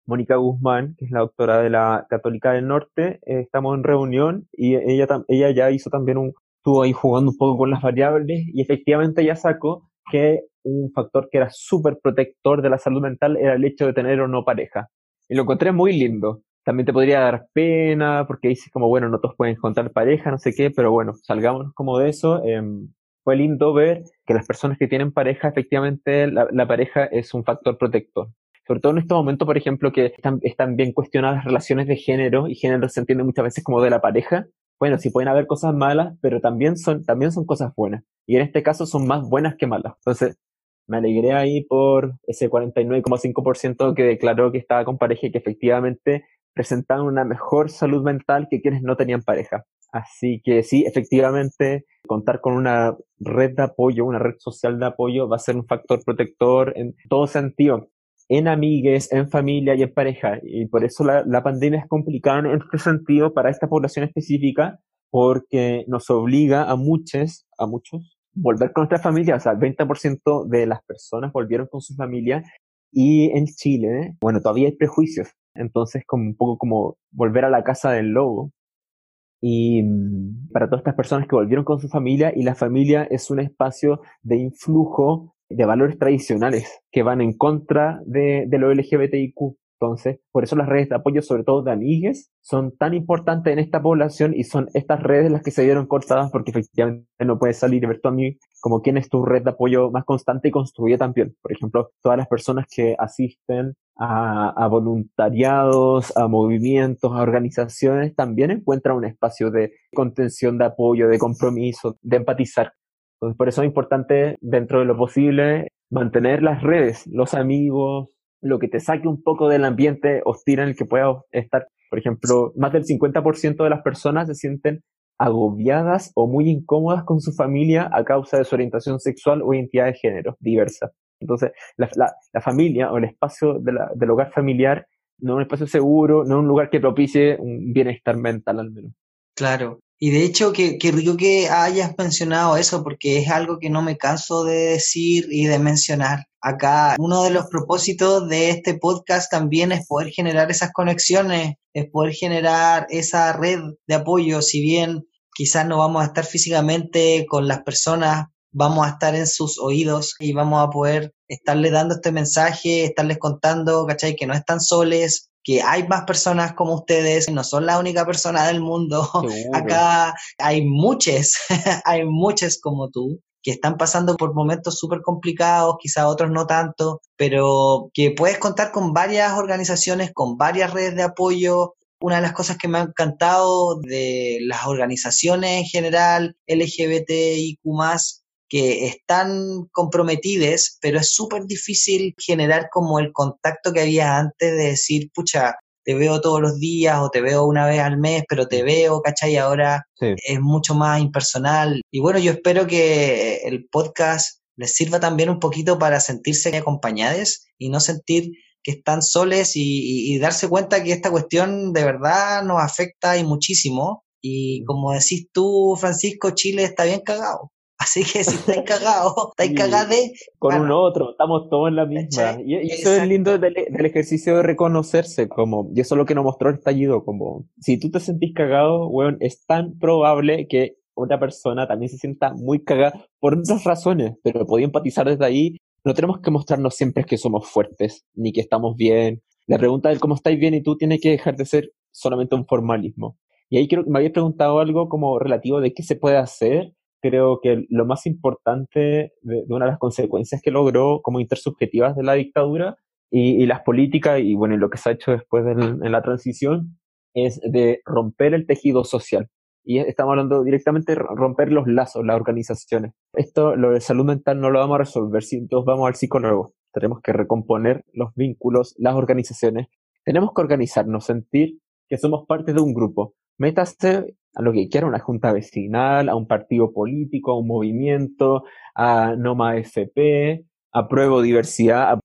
Speaker 1: Mónica Guzmán, que es la doctora de la Católica del Norte, eh, estamos en reunión y ella, ella ya hizo también un, estuvo ahí jugando un poco con las variables y efectivamente ya sacó que un factor que era súper protector de la salud mental era el hecho de tener o no pareja. Y lo encontré muy lindo. También te podría dar pena porque dices como, bueno, no todos pueden encontrar pareja, no sé qué, pero bueno, salgámonos como de eso. Em, fue lindo ver que las personas que tienen pareja, efectivamente, la, pareja es un factor protector. Sobre todo en este momento, por ejemplo, que están, están bien cuestionadas relaciones de género y género se entiende muchas veces como de la pareja bueno, sí pueden haber cosas malas, pero también son, también son cosas buenas. Y en este caso son más buenas que malas. Entonces, me alegré ahí por ese 49,5% que declaró que estaba con pareja y que efectivamente presentaban una mejor salud mental que quienes no tenían pareja. Así que sí, efectivamente, contar con una red de apoyo, una red social de apoyo va a ser un factor protector en todo sentido en amigues, en familia y en pareja. Y por eso la, la pandemia es complicada en este sentido para esta población específica, porque nos obliga a muchos, a muchos, volver con nuestra familia. O sea, el 20% de las personas volvieron con su familia. Y en Chile, bueno, todavía hay prejuicios. Entonces, como un poco como volver a la casa del lobo. Y mm, para todas estas personas que volvieron con su familia, y la familia es un espacio de influjo de valores tradicionales que van en contra de, de lo LGBTIQ. Entonces, por eso las redes de apoyo, sobre todo de amigues, son tan importantes en esta población y son estas redes las que se vieron cortadas porque efectivamente no puedes salir y ver tu como quién es tu red de apoyo más constante y construye también. Por ejemplo, todas las personas que asisten a, a voluntariados, a movimientos, a organizaciones, también encuentran un espacio de contención, de apoyo, de compromiso, de empatizar entonces, por eso es importante, dentro de lo posible, mantener las redes, los amigos, lo que te saque un poco del ambiente hostil en el que puedas estar. Por ejemplo, más del 50% de las personas se sienten agobiadas o muy incómodas con su familia a causa de su orientación sexual o identidad de género diversa. Entonces, la, la, familia o el espacio del hogar familiar no un espacio seguro, no un lugar que propicie un bienestar mental al menos.
Speaker 4: Claro. Y de hecho, que, que rico que hayas mencionado eso, porque es algo que no me canso de decir y de mencionar. Acá, uno de los propósitos de este podcast también es poder generar esas conexiones, es poder generar esa red de apoyo, si bien quizás no vamos a estar físicamente con las personas, vamos a estar en sus oídos y vamos a poder estarle dando este mensaje, estarles contando, ¿cachai? Que no están soles, que hay más personas como ustedes, no son la única persona del mundo. Acá hay muchos, hay muchos como tú que están pasando por momentos súper complicados, quizá otros no tanto, pero que puedes contar con varias organizaciones, con varias redes de apoyo. Una de las cosas que me ha encantado de las organizaciones en general, LGBTIQ que están comprometidas, pero es súper difícil generar como el contacto que había antes de decir, pucha, te veo todos los días o te veo una vez al mes, pero te veo, ¿cachai? Ahora es mucho más impersonal. Y bueno, yo espero que el podcast les sirva también un poquito para sentirse acompañados y no sentir que están soles y, y darse cuenta que esta cuestión de verdad nos afecta y muchísimo. Y como decís tú, Francisco, Chile está bien cagado. Así que si estáis cagados, estáis cagados
Speaker 1: Con un otro, estamos todos en la misma. Y, eso es lindo del, ejercicio de reconocerse, como, y eso es lo que nos mostró el estallido, como, si tú te sentís cagado, weón, es tan probable que otra persona también se sienta muy cagada por otras razones, pero podía empatizar desde ahí. No tenemos que mostrarnos siempre que somos fuertes, ni que estamos bien. La pregunta del cómo estáis bien y tú tiene que dejar de ser solamente un formalismo. Y ahí creo que me habías preguntado algo como relativo de qué se puede hacer creo que lo más importante de, una de las consecuencias que logró como intersubjetivas de la dictadura y, las políticas y bueno, lo que se ha hecho después en la transición es de romper el tejido social. Y estamos hablando directamente de romper los lazos, las organizaciones. Esto, lo de salud mental, no lo vamos a resolver si todos vamos al psicólogo. Tenemos que recomponer los vínculos, las organizaciones. Tenemos que organizarnos, sentir que somos parte de un grupo. Métase a lo que quiera, una junta vecinal, a un partido político, a un movimiento, a Noma FP, apruebo diversidad,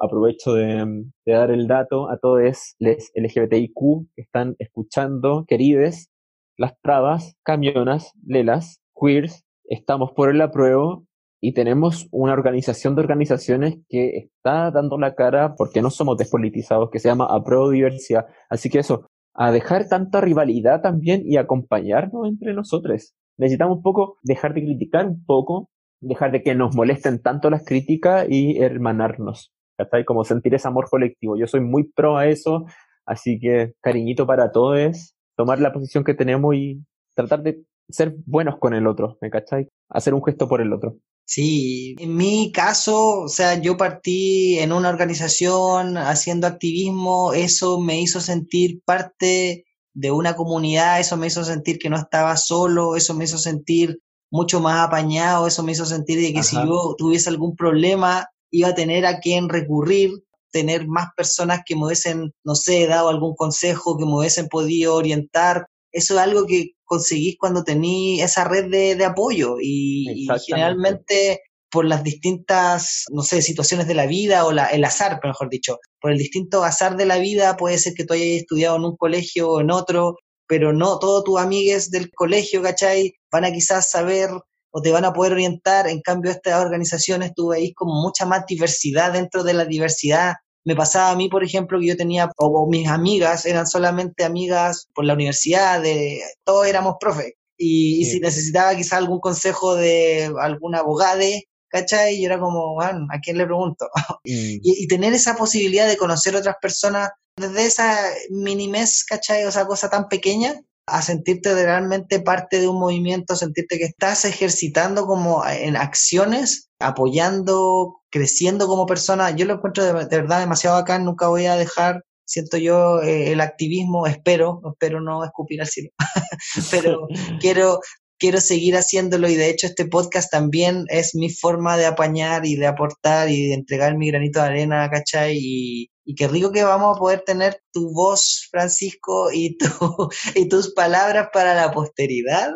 Speaker 1: aprovecho de, dar el dato a todos los LGBTIQ que están escuchando, querides, las trabas, camionas, lelas, queers, estamos por el apruebo y tenemos una organización de organizaciones que está dando la cara porque no somos despolitizados, que se llama Apruebo Diversidad. Así que eso, a dejar tanta rivalidad también y acompañarnos entre nosotros. Necesitamos un poco dejar de criticar un poco, dejar de que nos molesten tanto las críticas y hermanarnos. ¿Cachai? Como sentir ese amor colectivo. Yo soy muy pro a eso, así que cariñito para todos, tomar la posición que tenemos y tratar de ser buenos con el otro, ¿me cachai? Hacer un gesto por el otro.
Speaker 4: Sí, en mi caso, o sea, yo partí en una organización haciendo activismo, eso me hizo sentir parte de una comunidad, eso me hizo sentir que no estaba solo, eso me hizo sentir mucho más apañado, eso me hizo sentir de que si yo tuviese algún problema iba a tener a quien recurrir, tener más personas que me hubiesen, no sé, dado algún consejo, que me hubiesen podido orientar. Eso es algo que conseguís cuando tenís esa red de, apoyo y, generalmente por las distintas, no sé, situaciones de la vida o la, el azar, mejor dicho, por el distinto azar de la vida, puede ser que tú hayas estudiado en un colegio o en otro, pero no todos tus amigues del colegio, ¿cachai? Van a quizás saber o te van a poder orientar, en cambio estas organizaciones tú veis como mucha más diversidad dentro de la diversidad me pasaba a mí, por ejemplo, que yo tenía, o, mis amigas eran solamente amigas por la universidad, de, todos éramos profe. Y, si necesitaba quizás algún consejo de algún abogado, ¿cachai? Yo era como, bueno, ¿a quién le pregunto? Mm. y, tener esa posibilidad de conocer otras personas desde esa mini mes, ¿cachai? O esa cosa tan pequeña, a sentirte realmente parte de un movimiento, sentirte que estás ejercitando como en acciones, apoyando, creciendo como persona. Yo lo encuentro de, verdad demasiado acá, nunca voy a dejar, siento yo, eh, el activismo, espero, espero no escupir al cielo, pero quiero, quiero seguir haciéndolo y de hecho este podcast también es mi forma de apañar y de aportar y de entregar mi granito de arena, ¿cachai? Y, Y qué rico que vamos a poder tener tu voz, Francisco, y, tu, y tus palabras para la posteridad.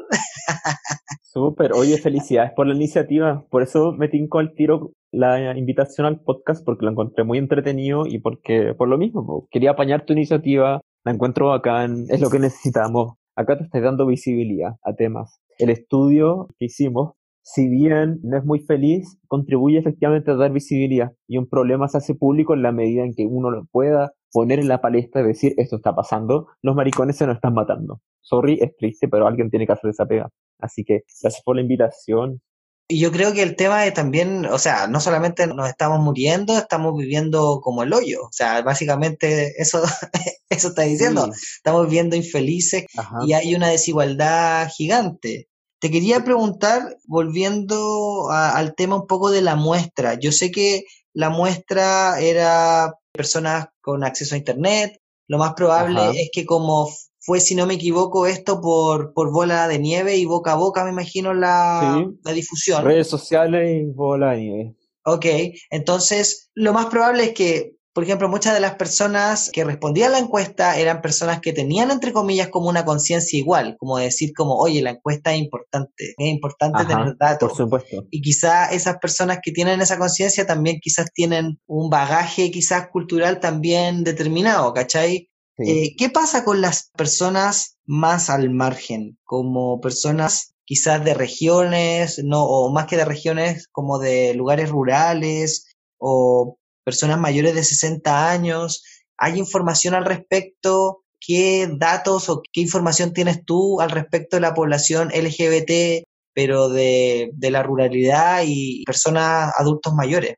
Speaker 1: Súper, oye, felicidades por la iniciativa. Por eso me tincó al tiro la invitación al podcast, porque lo encontré muy entretenido y porque, por lo mismo, quería apañar tu iniciativa, la encuentro bacán, es lo que necesitamos. Acá te estás dando visibilidad a temas. El estudio que hicimos si bien no es muy feliz, contribuye efectivamente a dar visibilidad y un problema se hace público en la medida en que uno lo pueda poner en la palestra y decir esto está pasando, los maricones se nos están matando. Sorry, es triste, pero alguien tiene que hacer esa pega. Así que gracias por la invitación.
Speaker 4: Y yo creo que el tema es también, o sea, no solamente nos estamos muriendo, estamos viviendo como el hoyo. O sea, básicamente eso, eso está diciendo. Estamos viviendo infelices y hay una desigualdad gigante. Te quería preguntar, volviendo al tema un poco de la muestra. Yo sé que la muestra era personas con acceso a Internet. Lo más probable es que como fue, si no me equivoco, esto por, por bola de nieve y boca a boca, me imagino, la, la difusión.
Speaker 1: Redes sociales y bola de nieve.
Speaker 4: Ok, entonces lo más probable es que por ejemplo, muchas de las personas que respondían a la encuesta eran personas que tenían, entre comillas, como una conciencia igual, como decir como, oye, la encuesta es importante, es importante tener datos.
Speaker 1: Por supuesto.
Speaker 4: Y quizá esas personas que tienen esa conciencia también quizás tienen un bagaje quizás cultural también determinado, ¿cachai? Eh, ¿Qué pasa con las personas más al margen, como personas quizás de regiones, no, o más que de regiones, como de lugares rurales, o personas mayores de 60 años. ¿Hay información al respecto? ¿Qué datos o qué información tienes tú al respecto de la población LGBT, pero de, la ruralidad y personas adultos mayores?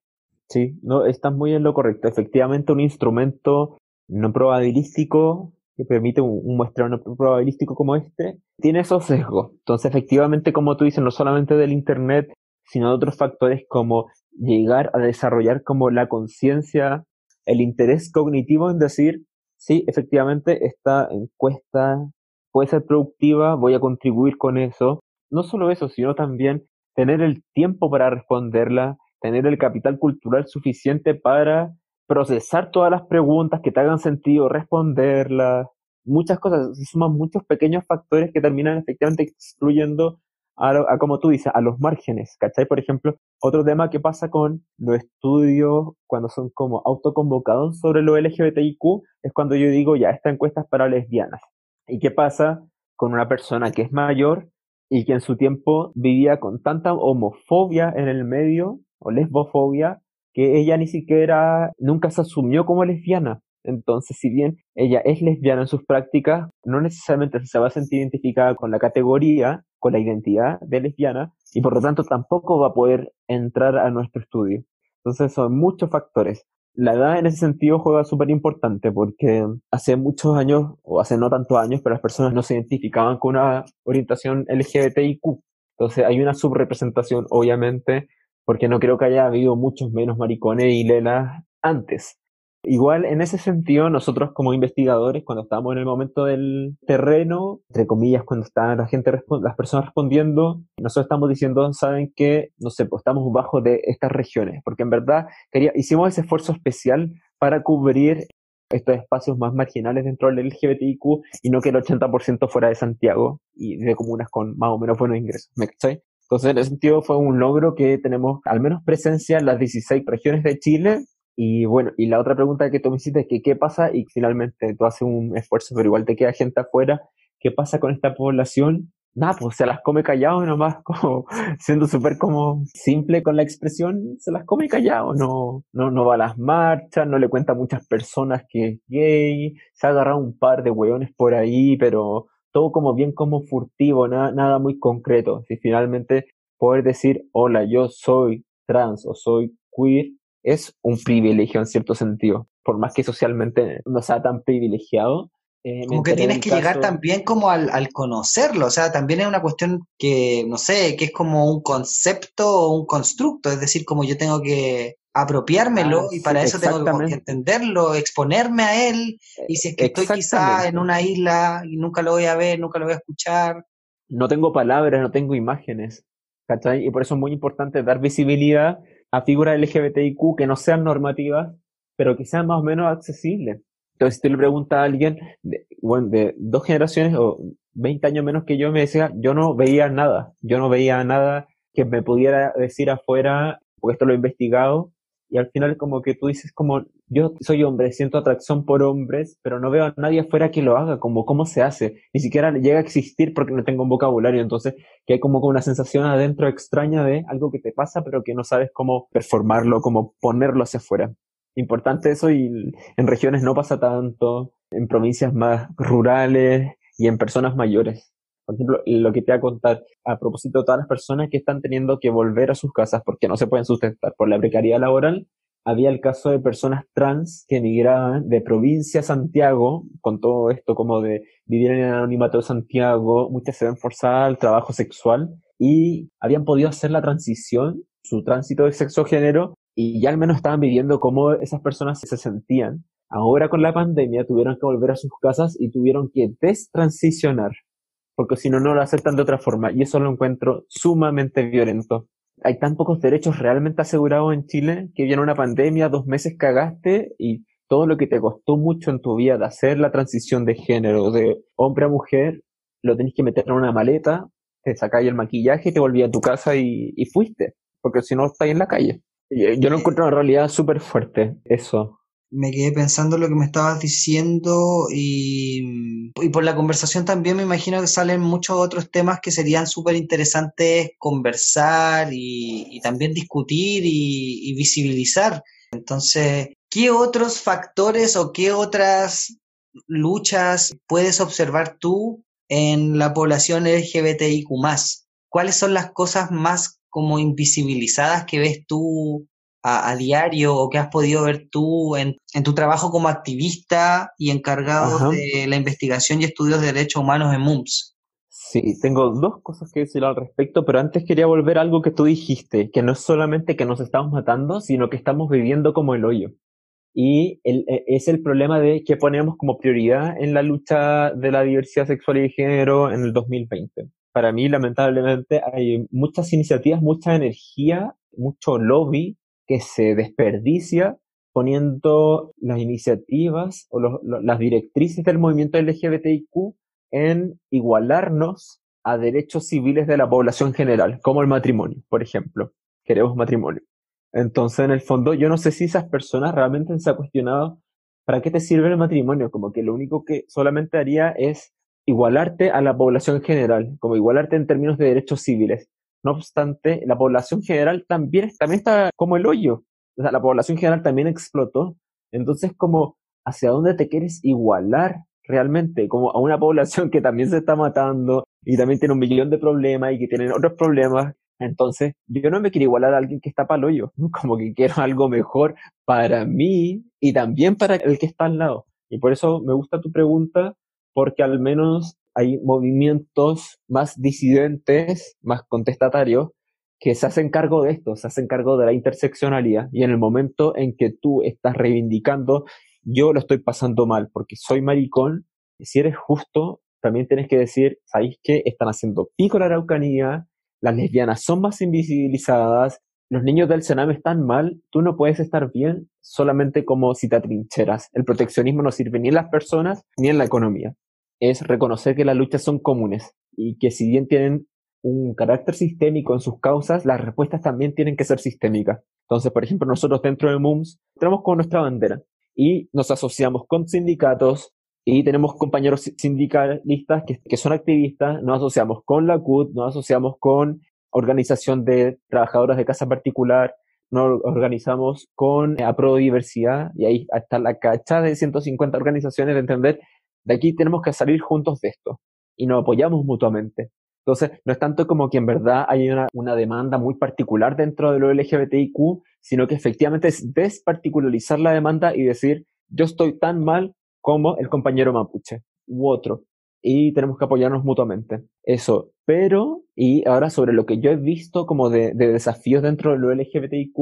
Speaker 1: Sí, no, estás muy en lo correcto. Efectivamente, un instrumento no probabilístico que permite un, un muestreo no probabilístico como este, tiene esos sesgos. Entonces, efectivamente, como tú dices, no solamente del Internet, sino de otros factores como llegar a desarrollar como la conciencia, el interés cognitivo en decir, sí, efectivamente, esta encuesta puede ser productiva, voy a contribuir con eso. No solo eso, sino también tener el tiempo para responderla, tener el capital cultural suficiente para procesar todas las preguntas que te hagan sentido, responderlas, muchas cosas, se suman muchos pequeños factores que terminan efectivamente excluyendo a, como tú dices, a los márgenes, ¿cachai? Por ejemplo, otro tema que pasa con los estudios cuando son como autoconvocados sobre lo LGBTIQ es cuando yo digo, ya, esta encuesta es para lesbianas. ¿Y qué pasa con una persona que es mayor y que en su tiempo vivía con tanta homofobia en el medio o lesbofobia que ella ni siquiera nunca se asumió como lesbiana? Entonces, si bien ella es lesbiana en sus prácticas, no necesariamente se va a sentir identificada con la categoría, con la identidad de lesbiana, y por lo tanto tampoco va a poder entrar a nuestro estudio. Entonces, son muchos factores. La edad en ese sentido juega súper importante porque hace muchos años, o hace no tantos años, pero las personas no se identificaban con una orientación LGBTIQ. Entonces hay una subrepresentación, obviamente, porque no creo que haya habido muchos menos maricones y lelas antes. Igual, en ese sentido, nosotros como investigadores, cuando estamos en el momento del terreno, entre comillas, cuando está la gente, las personas respondiendo, nosotros estamos diciendo, saben que, no sé, pues estamos bajo de estas regiones, porque en verdad quería, hicimos ese esfuerzo especial para cubrir estos espacios más marginales dentro del LGBTIQ y no que el 80% fuera de Santiago y de comunas con más o menos buenos ingresos. ¿Me Entonces, en ese sentido, fue un logro que tenemos al menos presencia en las 16 regiones de Chile y bueno, y la otra pregunta que tú me hiciste es que qué pasa y finalmente tú haces un esfuerzo, pero igual te queda gente afuera. ¿Qué pasa con esta población? Nada, pues se las come callado nomás, como siendo súper como simple con la expresión, se las come callado, no, no, no va a las marchas, no le cuenta a muchas personas que es gay, se ha agarrado un par de hueones por ahí, pero todo como bien como furtivo, nada, nada muy concreto. Si finalmente poder decir, hola, yo soy trans o soy queer, es un privilegio en cierto sentido, por más que socialmente no sea tan privilegiado.
Speaker 4: Eh, como que tienes que llegar también como al, conocerlo, o sea, también es una cuestión que, no sé, que es como un concepto o un constructo, es decir, como yo tengo que apropiármelo ah, y para eso tengo que entenderlo, exponerme a él, y si es que estoy quizá en una isla y nunca lo voy a ver, nunca lo voy a escuchar.
Speaker 1: No tengo palabras, no tengo imágenes, ¿cachai? Y por eso es muy importante dar visibilidad a figuras LGBTIQ que no sean normativas, pero que sean más o menos accesibles. Entonces, si tú le preguntas a alguien de, bueno, de dos generaciones o 20 años menos que yo, me decía, yo no veía nada, yo no veía nada que me pudiera decir afuera, porque esto lo he investigado, y al final como que tú dices como, yo soy hombre, siento atracción por hombres, pero no veo a nadie afuera que lo haga, como cómo se hace, ni siquiera llega a existir porque no tengo un vocabulario, entonces que hay como una sensación adentro extraña de algo que te pasa, pero que no sabes cómo performarlo, cómo ponerlo hacia afuera. Importante eso y en regiones no pasa tanto, en provincias más rurales y en personas mayores. Por ejemplo, lo que te voy a contar a propósito de todas las personas que están teniendo que volver a sus casas porque no se pueden sustentar por la precariedad laboral, había el caso de personas trans que emigraban de provincia a Santiago, con todo esto como de vivir en el anonimato de Santiago, muchas se ven forzadas al trabajo sexual y habían podido hacer la transición, su tránsito de sexo género, y ya al menos estaban viviendo cómo esas personas se sentían. Ahora con la pandemia tuvieron que volver a sus casas y tuvieron que destransicionar porque si no, no lo aceptan de otra forma. Y eso lo encuentro sumamente violento. Hay tan pocos derechos realmente asegurados en Chile que viene una pandemia, dos meses cagaste y todo lo que te costó mucho en tu vida de hacer la transición de género, de hombre a mujer, lo tenés que meter en una maleta, te sacáis el maquillaje, te volví a tu casa y, y fuiste, porque si no estáis en la calle. Yo lo encuentro una realidad súper fuerte, eso
Speaker 4: me quedé pensando lo que me estabas diciendo y, y, por la conversación también me imagino que salen muchos otros temas que serían súper interesantes conversar y, y también discutir y, y, visibilizar. Entonces, ¿qué otros factores o qué otras luchas puedes observar tú en la población LGBTIQ? ¿Cuáles son las cosas más como invisibilizadas que ves tú a, diario o que has podido ver tú en, tu trabajo como activista y encargado de la investigación y estudios de derechos humanos en MUMS?
Speaker 1: Sí, tengo dos cosas que decir al respecto, pero antes quería volver a algo que tú dijiste, que no es solamente que nos estamos matando, sino que estamos viviendo como el hoyo. Y el, e, es el problema de que ponemos como prioridad en la lucha de la diversidad sexual y de género en el 2020. Para mí, lamentablemente, hay muchas iniciativas, mucha energía, mucho lobby que se desperdicia poniendo las iniciativas o las directrices del movimiento LGBTIQ en igualarnos a derechos civiles de la población general, como el matrimonio, por ejemplo. Queremos matrimonio. Entonces, en el fondo, yo no sé si esas personas realmente se han cuestionado para qué te sirve el matrimonio, como que lo único que solamente haría es igualarte a la población general, como igualarte en términos de derechos civiles. No obstante, la población general también, también está como el hoyo. O sea, la población general también explotó. Entonces, como, ¿hacia dónde te quieres igualar realmente? Como a una población que también se está matando y también tiene un millón de problemas y que tienen otros problemas. Entonces, yo no me quiero igualar a alguien que está para el hoyo. Como que quiero algo mejor para mí y también para el que está al lado. Y por eso me gusta tu pregunta, porque al menos hay movimientos más disidentes, más contestatarios, que se hacen cargo de esto, se hacen cargo de la interseccionalidad. Y en el momento en que tú estás reivindicando, yo lo estoy pasando mal porque soy maricón, si eres justo, también tienes que decir, ¿sabéis qué? Están haciendo pico la araucanía, las lesbianas son más invisibilizadas, los niños del Sename están mal, tú no puedes estar bien solamente como si te atrincheras. El proteccionismo no sirve ni en las personas ni en la economía es reconocer que las luchas son comunes y que si bien tienen un carácter sistémico en sus causas, las respuestas también tienen que ser sistémicas. Entonces, por ejemplo, nosotros dentro de MUMS tenemos con nuestra bandera y nos asociamos con sindicatos y tenemos compañeros sindicalistas que, que son activistas, nos asociamos con la CUT, nos asociamos con organización de trabajadoras de casa particular, nos organizamos con Apro Diversidad y ahí está la cacha de 150 organizaciones de entender de aquí tenemos que salir juntos de esto y nos apoyamos mutuamente. Entonces, no es tanto como que en verdad hay una, demanda muy particular dentro de lo LGBTIQ, sino que efectivamente es desparticularizar la demanda y decir, yo estoy tan mal como el compañero mapuche u otro. Y tenemos que apoyarnos mutuamente. Eso. Pero, y ahora sobre lo que yo he visto como de, de desafíos dentro de lo LGBTIQ,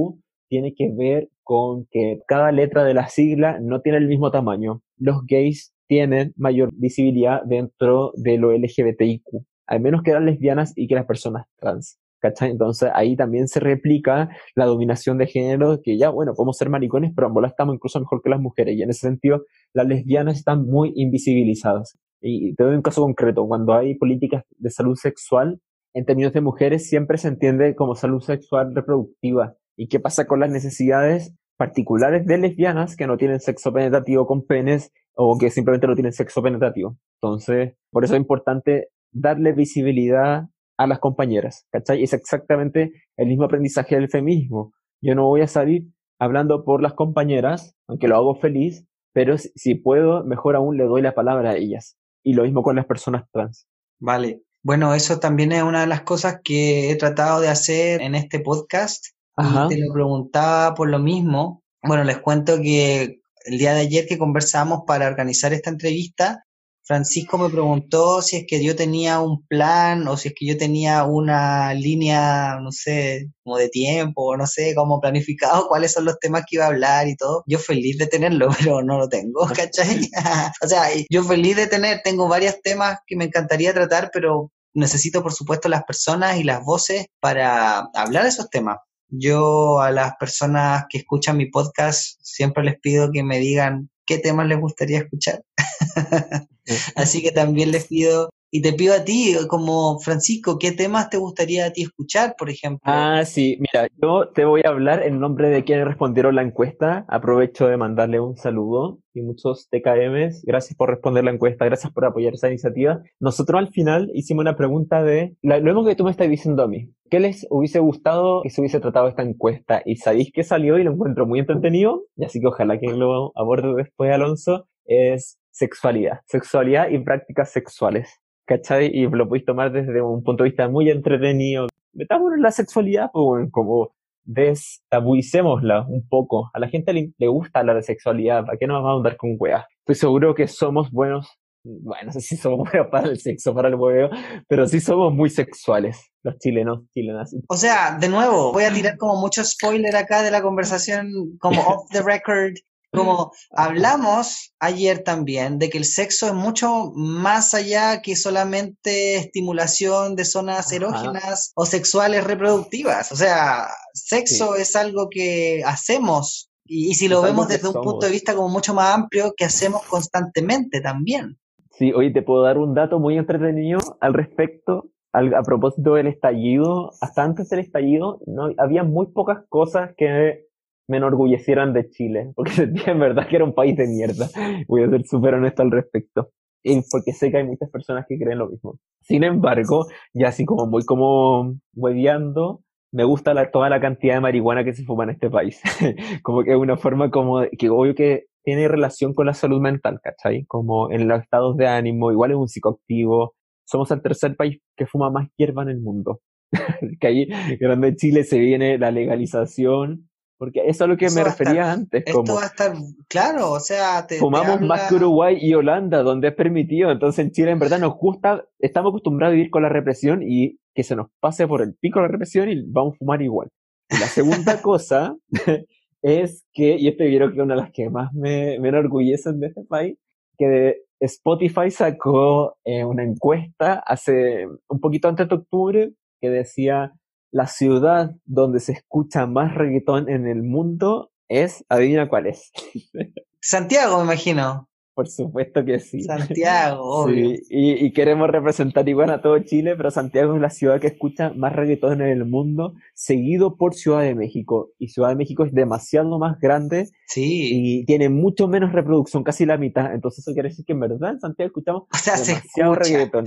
Speaker 1: tiene que ver con que cada letra de la sigla no tiene el mismo tamaño. Los gays tienen mayor visibilidad dentro de lo LGBTIQ, al menos que las lesbianas y que las personas trans. ¿cachai? Entonces ahí también se replica la dominación de género, que ya, bueno, podemos ser maricones, pero ambos estamos incluso mejor que las mujeres, y en ese sentido las lesbianas están muy invisibilizadas. Y te doy un caso concreto, cuando hay políticas de salud sexual, en términos de mujeres siempre se entiende como salud sexual reproductiva. ¿Y qué pasa con las necesidades particulares de lesbianas que no tienen sexo penetrativo con penes o que simplemente no tienen sexo penetrativo? Entonces, por eso es importante darle visibilidad a las compañeras, ¿cachai? Es exactamente el mismo aprendizaje del feminismo. Yo no voy a salir hablando por las compañeras, aunque lo hago feliz, pero si puedo, mejor aún le doy la palabra a ellas. Y lo mismo con las personas trans.
Speaker 4: Vale. Bueno, eso también es una de las cosas que he tratado de hacer en este podcast. Y te lo preguntaba por lo mismo. Bueno, les cuento que el día de ayer que conversamos para organizar esta entrevista, Francisco me preguntó si es que yo tenía un plan o si es que yo tenía una línea, no sé, como de tiempo, o no sé, como planificado cuáles son los temas que iba a hablar y todo. Yo feliz de tenerlo, pero no lo tengo, ¿cachai? o sea, yo feliz de tener, tengo varios temas que me encantaría tratar, pero necesito, por supuesto, las personas y las voces para hablar de esos temas. Yo a las personas que escuchan mi podcast siempre les pido que me digan qué temas les gustaría escuchar. Así que también les pido, y te pido a ti, como Francisco, ¿qué temas te gustaría a ti escuchar, por ejemplo?
Speaker 1: Ah, sí, mira, yo te voy a hablar en nombre de quienes respondieron la encuesta. Aprovecho de mandarle un saludo y muchos TKMs. Gracias por responder la encuesta, gracias por apoyar esa iniciativa. Nosotros al final hicimos una pregunta de, lo mismo que tú me estás diciendo a mí. ¿Qué les hubiese gustado que se hubiese tratado esta encuesta? Y sabéis que salió y lo encuentro muy entretenido, y así que ojalá que lo aborde después, Alonso, es sexualidad, sexualidad y prácticas sexuales, ¿cachai? Y lo podéis tomar desde un punto de vista muy entretenido. Metámonos en la sexualidad, pues, como destabuicémosla un poco. A la gente le, gusta hablar de sexualidad, ¿para qué nos vamos a andar con weas? Estoy seguro que somos buenos, bueno, no sé si somos buenos para el sexo, para el huevo, pero sí somos muy sexuales, los chilenos, chilenas.
Speaker 4: O sea, de nuevo, voy a tirar como mucho spoiler acá de la conversación, como off the record, como hablamos ayer también de que el sexo es mucho más allá que solamente estimulación de zonas erógenas o sexuales reproductivas. O sea, sexo es algo que hacemos y, si lo vemos desde un punto de vista como mucho más amplio, que hacemos constantemente también.
Speaker 1: Sí, hoy te puedo dar un dato muy entretenido al respecto. a propósito del estallido, hasta antes del estallido, no, había muy pocas cosas que me enorgullecieran de Chile, porque sentía en verdad que era un país de mierda. Voy a ser súper honesto al respecto. Y porque sé que hay muchas personas que creen lo mismo. Sin embargo, ya así como voy como hueveando, me gusta la, toda la cantidad de marihuana que se fuma en este país. como que es una forma como, que obvio que tiene relación con la salud mental, ¿cachai? Como en los estados de ánimo, igual es un psicoactivo. Somos el tercer país que fuma más hierba en el mundo. que ahí, grande Chile, se viene la legalización porque eso es lo que me refería antes.
Speaker 4: Esto va a estar, claro, o sea,
Speaker 1: fumamos más que Uruguay y Holanda, donde es permitido. Entonces en Chile en verdad nos gusta, estamos acostumbrados a vivir con la represión y que se nos pase por el pico la represión y vamos a fumar igual. Y la segunda cosa es que, y yo creo que es una de las que más me, me enorgullecen de este país, que Spotify sacó eh, una encuesta hace un poquito antes de octubre que decía la ciudad donde se escucha más reggaetón en el mundo es, adivina cuál es.
Speaker 4: Santiago, me imagino.
Speaker 1: Por supuesto que sí.
Speaker 4: Santiago, obvio.
Speaker 1: Sí, y, queremos representar igual a todo Chile, pero Santiago es la ciudad que escucha más reggaetón en el mundo, seguido por Ciudad de México. Y Ciudad de México es demasiado más grande
Speaker 4: sí.
Speaker 1: y tiene mucho menos reproducción, casi la mitad. Entonces eso quiere decir que en verdad en Santiago escuchamos demasiado reggaetón.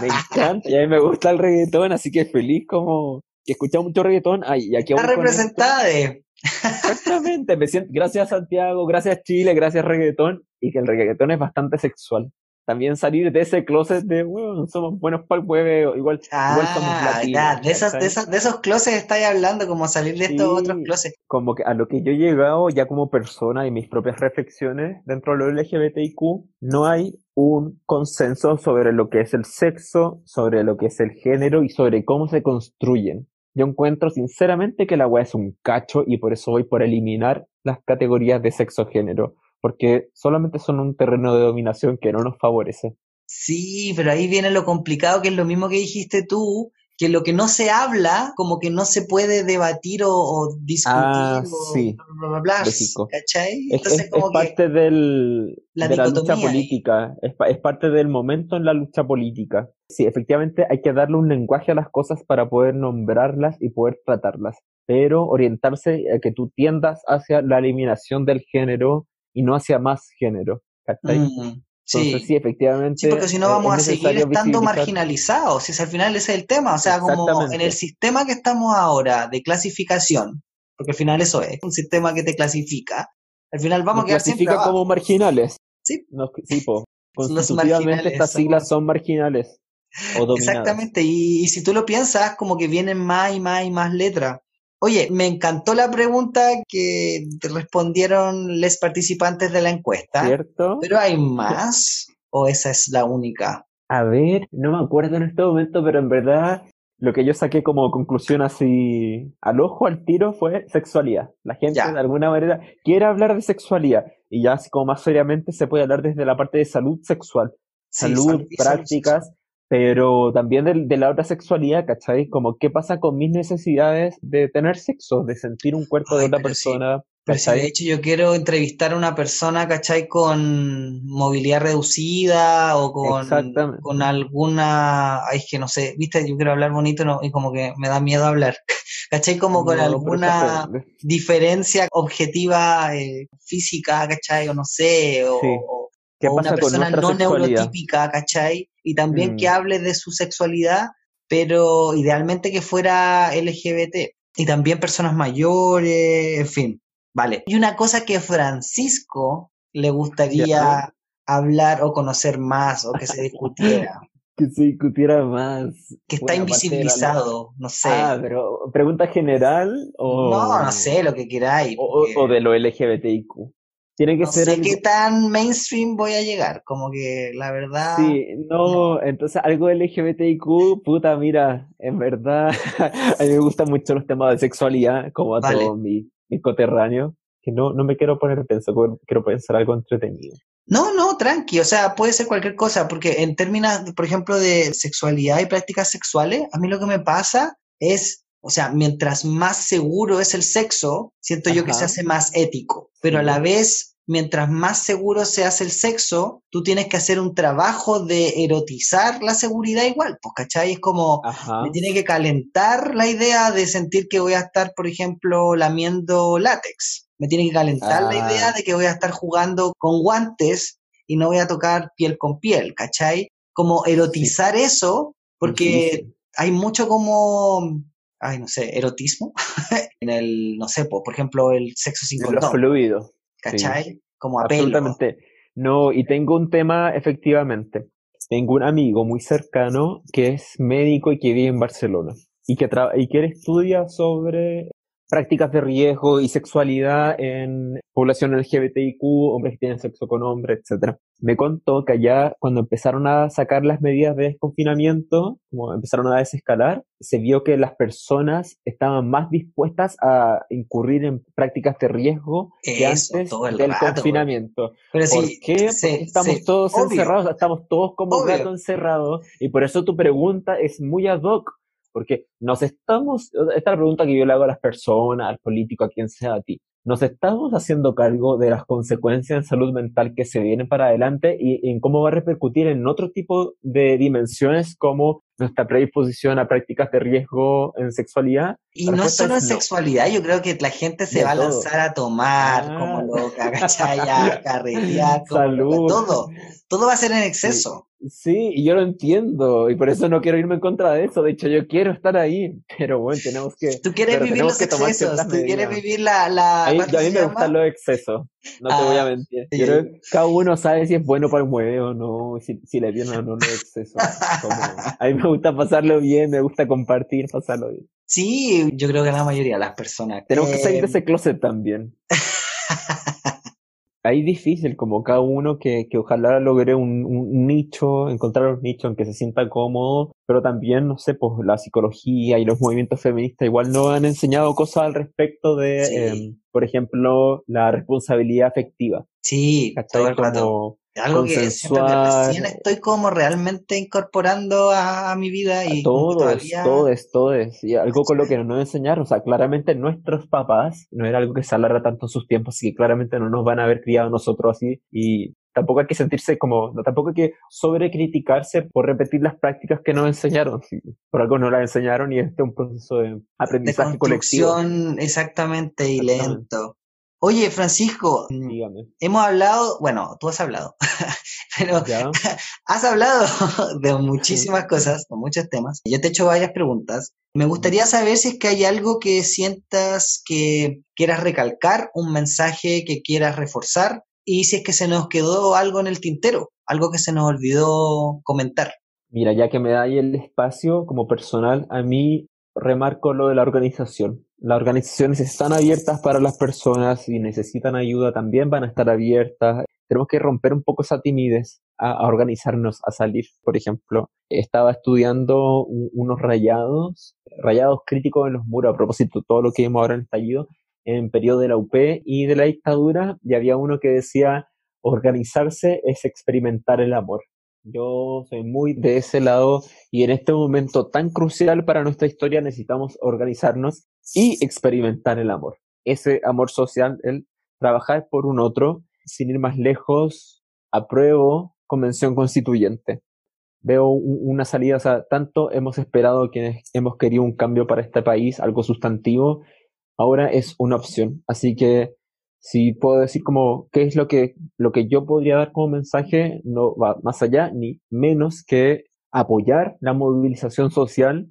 Speaker 1: Me encanta y a mí me gusta el reggaetón, así que feliz como que escucha mucho reggaetón, ay, y aquí
Speaker 4: Está representada.
Speaker 1: Exactamente, me siento, gracias Santiago, gracias Chile, gracias reggaetón, y que el reggaetón es bastante sexual. También salir de ese closet de, bueno, somos buenos para el hueveo, igual, igual somos
Speaker 4: ah, latinos. de, esos, de, esos, closets estáis hablando, como salir de estos otros closets.
Speaker 1: Como que a lo que yo he llegado ya como persona y mis propias reflexiones dentro de lo LGBTIQ, no hay un consenso sobre lo que es el sexo, sobre lo que es el género y sobre cómo se construyen. Yo encuentro sinceramente que la weá es un cacho y por eso voy por eliminar las categorías de sexo-género, porque solamente son un terreno de dominación que no nos favorece.
Speaker 4: Sí, pero ahí viene lo complicado, que es lo mismo que dijiste tú, que lo que no se habla, como que no se puede debatir o, o discutir
Speaker 1: Ah,
Speaker 4: o
Speaker 1: sí,
Speaker 4: bla, bla, bla,
Speaker 1: lógico.
Speaker 4: ¿cachai?
Speaker 1: Es,
Speaker 4: Entonces,
Speaker 1: es- es
Speaker 4: como que
Speaker 1: parte del,
Speaker 4: la
Speaker 1: de la lucha política, es, es parte del momento en la lucha política. Sí, efectivamente hay que darle un lenguaje a las cosas para poder nombrarlas y poder tratarlas, pero orientarse a que tú tiendas hacia la eliminación del género y no hacia más género.
Speaker 4: Mm,
Speaker 1: Entonces
Speaker 4: sí.
Speaker 1: sí, efectivamente
Speaker 4: Sí, porque si no vamos a seguir estando marginalizados, si es al final ese es el tema, o sea, como en el sistema que estamos ahora de clasificación, porque al final eso es, un sistema que te clasifica, al final vamos
Speaker 1: nos
Speaker 4: a quedar siempre
Speaker 1: clasifica como
Speaker 4: abajo.
Speaker 1: marginales.
Speaker 4: Sí,
Speaker 1: Nos- sí, po. Constitutivamente estas siglas son marginales o.
Speaker 4: Exactamente, y, y si tú lo piensas, como que vienen más y más y más letras. Oye, me encantó la pregunta que respondieron los participantes de la encuesta,
Speaker 1: ¿Cierto?
Speaker 4: pero ¿hay más? ¿O esa es la única?
Speaker 1: A ver, no me acuerdo en este momento, pero en verdad lo que yo saqué como conclusión así al ojo, al tiro, fue sexualidad. La gente
Speaker 4: Ya,
Speaker 1: de alguna manera quiere hablar de sexualidad y ya así como más seriamente se puede hablar desde la parte de salud sexual,
Speaker 4: sí,
Speaker 1: salud, prácticas, pero también de, de la otra sexualidad, ¿cachai? Como qué pasa con mis necesidades de tener sexo, de sentir un cuerpo de otra
Speaker 4: sí,
Speaker 1: persona,
Speaker 4: si de hecho yo quiero entrevistar a una persona, ¿cachai? Con movilidad reducida o con, con alguna, ay, es que no sé, viste, yo quiero hablar bonito no, y como que me da miedo hablar, ¿cachai? Como con
Speaker 1: No,
Speaker 4: alguna diferencia objetiva eh, física, ¿cachai? O no sé, o,
Speaker 1: Sí.
Speaker 4: o-
Speaker 1: ¿Qué
Speaker 4: o una
Speaker 1: pasa
Speaker 4: persona no neurotípica, ¿cachai? Y también que
Speaker 1: Mm,
Speaker 4: hable de su sexualidad, pero idealmente que fuera LGBT. Y también personas mayores, en fin, vale. Y una cosa que Francisco le gustaría hablar o conocer más o que se discutiera,
Speaker 1: Que se discutiera más.
Speaker 4: que está
Speaker 1: Bueno,
Speaker 4: invisibilizado, no
Speaker 1: Ah,
Speaker 4: sé.
Speaker 1: pero ¿pregunta general
Speaker 4: No, no
Speaker 1: o,
Speaker 4: sé, lo que queráis,
Speaker 1: o, o- o de lo LGBTIQ? Tiene que
Speaker 4: no
Speaker 1: ser
Speaker 4: sé qué tan mainstream voy a llegar, como que la verdad,
Speaker 1: Sí,
Speaker 4: no.
Speaker 1: no, entonces algo LGBTIQ, puta, mira, en verdad, a mí me gustan mucho los temas de sexualidad, como a
Speaker 4: Vale.
Speaker 1: todos mis, mis coterráneos, que no, no me quiero poner tenso, quiero pensar algo entretenido.
Speaker 4: No, no, tranqui, o sea, puede ser cualquier cosa, porque en términos, por ejemplo, de sexualidad y prácticas sexuales, a mí lo que me pasa es, o sea, mientras más seguro es el sexo, siento yo que se hace más ético, pero a la vez, mientras más seguro se hace el sexo, tú tienes que hacer un trabajo de erotizar la seguridad igual, pues, ¿cachai? Es como, me tiene que calentar la idea de sentir que voy a estar, por ejemplo, lamiendo látex. Me tiene que calentar la idea
Speaker 1: ah,
Speaker 4: de que voy a estar jugando con guantes y no voy a tocar piel con piel, ¿cachai? Como
Speaker 1: sí,
Speaker 4: erotizar eso, porque hay mucho como, ay, no sé, erotismo en el, no sé, po, por ejemplo, el sexo sin
Speaker 1: De los
Speaker 4: condón,
Speaker 1: sí.
Speaker 4: ¿cachai? Como apelo.
Speaker 1: Absolutamente. No, y tengo un tema, efectivamente. Tengo un amigo muy cercano que es médico y que vive en Barcelona y que, y que él estudia sobre prácticas de riesgo y sexualidad en población LGBTIQ, hombres que tienen sexo con hombres, etcétera. Me contó que allá cuando empezaron a sacar las medidas de desconfinamiento, como empezaron a desescalar, se vio que las personas estaban más dispuestas a incurrir en prácticas de riesgo que antes del
Speaker 4: rato,
Speaker 1: confinamiento.
Speaker 4: Pero
Speaker 1: ¿Por
Speaker 4: sí,
Speaker 1: qué? Porque estamos todos
Speaker 4: obvio,
Speaker 1: encerrados, estamos todos como
Speaker 4: obvio.
Speaker 1: gato encerrados, y por eso tu pregunta es muy ad hoc, porque nos estamos, esta es la pregunta que yo le hago a las personas, al político, a quien sea a ti. Nos estamos haciendo cargo de las consecuencias en salud mental que se vienen para adelante y en cómo va a repercutir en otro tipo de dimensiones como nuestra predisposición a prácticas de riesgo en sexualidad.
Speaker 4: Y no solo en
Speaker 1: no,
Speaker 4: sexualidad, yo creo que la gente se
Speaker 1: de
Speaker 4: va a lanzar a tomar como
Speaker 1: Ah,
Speaker 4: loca, ¿cachai? A carretear como
Speaker 1: salud.
Speaker 4: todo. Todo va a ser en exceso.
Speaker 1: sí, y yo lo entiendo, y por eso no quiero irme en contra de eso. De hecho, yo quiero estar ahí, pero bueno, tenemos que,
Speaker 4: Tú quieres vivir los excesos, tú quieres vivir la, la,
Speaker 1: A mí,
Speaker 4: ¿cuánto
Speaker 1: a mí me gustan los excesos, no te voy a
Speaker 4: Ah,
Speaker 1: mentir. Yo
Speaker 4: sí.
Speaker 1: creo que cada uno sabe si es bueno para el mueve o no, si, si le viene o no los excesos. Como, a mí me gusta pasarlo bien, me gusta compartir, pasarlo bien.
Speaker 4: Sí, yo creo que la mayoría de las personas.
Speaker 1: Tenemos que salir de ese closet también. Ahí difícil, como cada uno que, que ojalá logre un, un nicho, encontrar un nicho en que se sienta cómodo, pero también, no sé, pues la psicología y los movimientos feministas igual nos han enseñado cosas al respecto de,
Speaker 4: sí,
Speaker 1: em, por ejemplo, la responsabilidad afectiva,
Speaker 4: sí, todo
Speaker 1: ¿cachai?
Speaker 4: el rato.
Speaker 1: Como
Speaker 4: algo que, recién estoy como realmente incorporando a, mi vida y
Speaker 1: todo todo es, todo es, y algo con lo que no nos enseñaron, o sea, claramente nuestros papás no era algo que se alarga tanto en sus tiempos, así que claramente no nos van a haber criado nosotros así y tampoco hay que sentirse como, tampoco hay que sobrecriticarse por repetir las prácticas que nos enseñaron, por algo no las enseñaron y este es un proceso de aprendizaje de colectivo.
Speaker 4: Exactamente y lento. Oye, Francisco,
Speaker 1: Dígame.
Speaker 4: hemos hablado, bueno, tú has hablado, pero has hablado de muchísimas cosas, de muchos temas. Yo te he hecho varias preguntas. Me gustaría saber si es que hay algo que sientas que quieras recalcar, un mensaje que quieras reforzar, y si es que se nos quedó algo en el tintero, algo que se nos olvidó comentar.
Speaker 1: Mira, ya que me da ahí el espacio como personal, a mí remarco lo de la organización. Las organizaciones están abiertas para las personas y necesitan ayuda también van a estar abiertas. Tenemos que romper un poco esa timidez a, organizarnos, a salir. Por ejemplo, estaba estudiando unos rayados, rayados críticos en los muros, a propósito, todo lo que vimos ahora en el estallido, en periodo de la UP y de la dictadura, y había uno que decía, organizarse es experimentar el amor. Yo soy muy de ese lado y en este momento tan crucial para nuestra historia necesitamos organizarnos y experimentar el amor. Ese amor social, el trabajar por un otro, sin ir más lejos, apruebo convención constituyente. Veo una salida, o sea, tanto hemos esperado quienes hemos querido un cambio para este país, algo sustantivo, ahora es una opción. Así que si puedo decir como qué es lo que, lo que yo podría dar como mensaje, no va más allá ni menos que apoyar la movilización social,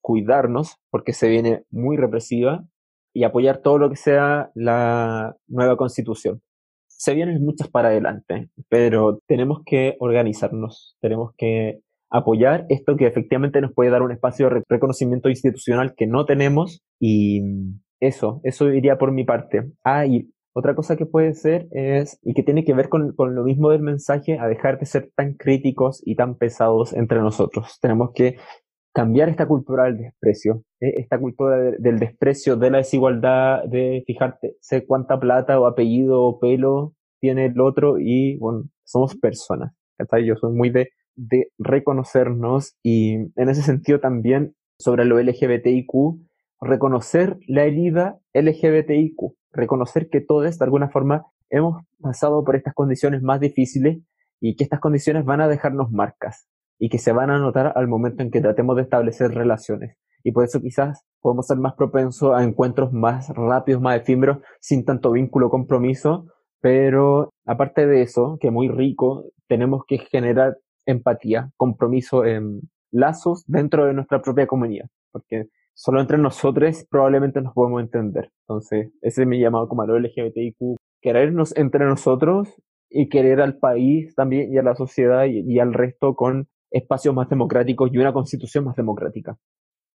Speaker 1: cuidarnos, porque se viene muy represiva, y apoyar todo lo que sea la nueva constitución. Se vienen muchas para adelante, pero tenemos que organizarnos, tenemos que apoyar esto que efectivamente nos puede dar un espacio de reconocimiento institucional que no tenemos y eso, eso iría por mi parte. Ah, y otra cosa que puede ser es, y que tiene que ver con, lo mismo del mensaje, a dejar de ser tan críticos y tan pesados entre nosotros. Tenemos que cambiar esta cultura del desprecio, ¿eh? esta cultura del desprecio, de la desigualdad, de fijarte, sé cuánta plata o apellido o pelo tiene el otro y, bueno, somos personas. Yo soy muy de, de reconocernos y en ese sentido también sobre lo LGBTIQ, reconocer la herida LGBTIQ reconocer que todos, de alguna forma, hemos pasado por estas condiciones más difíciles y que estas condiciones van a dejarnos marcas y que se van a notar al momento en que tratemos de establecer relaciones. Y por eso quizás podemos ser más propensos a encuentros más rápidos, más efímeros, sin tanto vínculo, compromiso, pero aparte de eso, que muy rico, tenemos que generar empatía, compromiso, en lazos dentro de nuestra propia comunidad, porque solo entre nosotros probablemente nos podemos entender. Entonces, ese es mi llamado como a lo LGBTIQ, querernos entre nosotros y querer al país también y a la sociedad y, al resto con espacios más democráticos y una constitución más democrática.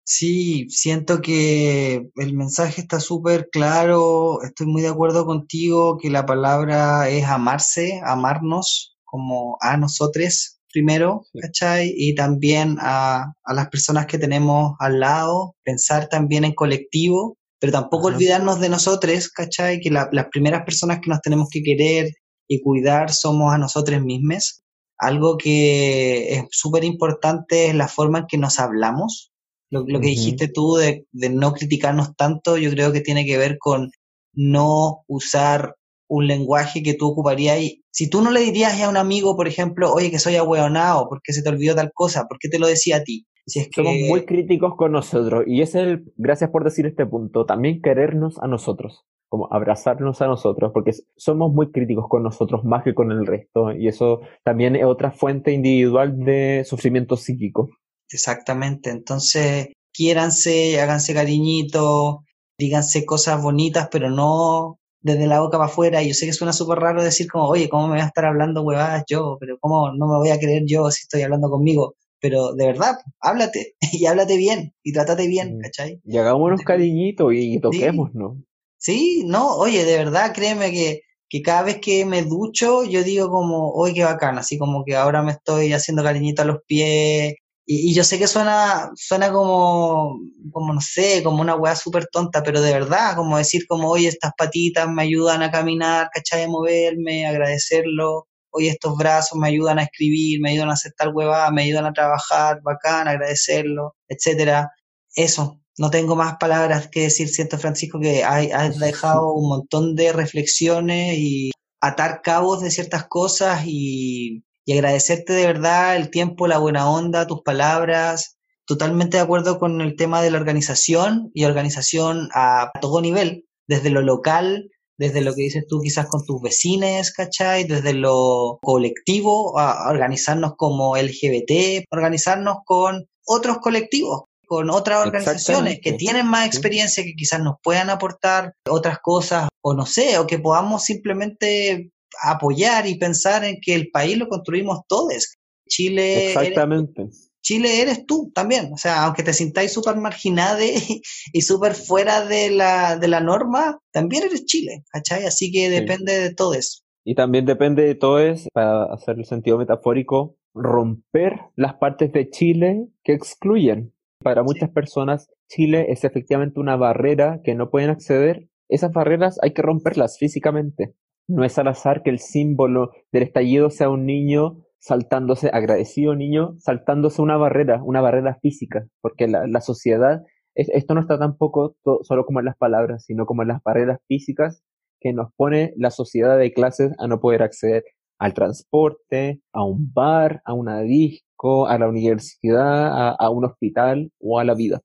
Speaker 4: Sí, siento que el mensaje está súper claro, estoy muy de acuerdo contigo que la palabra es amarse, amarnos como a nosotros, primero, ¿cachai? Y también a, las personas que tenemos al lado, pensar también en colectivo, pero tampoco olvidarnos de nosotros, ¿cachai? Que las primeras personas que nos tenemos que querer y cuidar somos a nosotros mismos. Algo que es súper importante es la forma en que nos hablamos. Lo, que dijiste tú de, de no criticarnos tanto, yo creo que tiene que ver con no usar un lenguaje que tú ocuparías y si tú no le dirías a un amigo, por ejemplo, oye, que soy ahueonado, porque se te olvidó tal cosa, ¿por qué te lo decía a ti?
Speaker 1: Si es Somos muy críticos con nosotros y es el, gracias por decir este punto, también querernos a nosotros, como abrazarnos a nosotros, porque somos muy críticos con nosotros más que con el resto y eso también es otra fuente individual de sufrimiento psíquico.
Speaker 4: Exactamente, entonces quiéranse, háganse cariñitos, díganse cosas bonitas, pero no desde la boca para afuera. Y yo sé que suena súper raro decir como, oye, ¿cómo me voy a estar hablando huevadas yo? Pero ¿cómo no me voy a creer yo si estoy hablando conmigo? Pero de verdad, háblate y háblate bien y trátate bien, mm. ¿cachai?
Speaker 1: Y hagámonos cariñitos y toquemos, ¿no?
Speaker 4: Sí, no, oye, de verdad, créeme que, que cada vez que me ducho, yo digo como, oye, qué bacán, así como que ahora me estoy haciendo cariñito a los pies, y, yo sé que suena, suena como, como, no sé, como una weá súper tonta, pero de verdad, como decir como, oye, estas patitas me ayudan a caminar, ¿cachai? A moverme, agradecerlo. hoy estos brazos me ayudan a escribir, me ayudan a hacer tal me ayudan a trabajar, bacán, agradecerlo, etcétera. Eso, no tengo más palabras que decir, siento Francisco que has dejado un montón de reflexiones y atar cabos de ciertas cosas y, y agradecerte de verdad el tiempo, la buena onda, tus palabras. Totalmente de acuerdo con el tema de la organización y organización a todo nivel, desde lo local, desde lo que dices tú quizás con tus vecinos, ¿cachai? Desde lo colectivo, a organizarnos como LGBT, organizarnos con otros colectivos, con otras organizaciones que tienen más experiencia, que quizás nos puedan aportar otras cosas, o no sé, o que podamos simplemente apoyar y pensar en que el país lo construimos todos. Chile.
Speaker 1: Exactamente.
Speaker 4: Chile eres tú también, o sea, aunque te sintáis súper marginado y, súper fuera de la, de la norma, también eres Chile, ¿cachai? Así que depende de todo eso.
Speaker 1: Y también depende de todo eso, para hacer el sentido metafórico, romper las partes de Chile que excluyen. Para muchas personas, Chile es efectivamente una barrera que no pueden acceder. Esas barreras hay que romperlas físicamente. No es al azar que el símbolo del estallido sea un niño saltándose, agradecido niño, saltándose una barrera, una barrera física, porque la, la sociedad, esto no está tampoco solo como en las palabras, sino como en las barreras físicas que nos pone la sociedad de clases a no poder acceder al transporte, a un bar, a una disco, a la universidad, a, a un hospital o a la vida.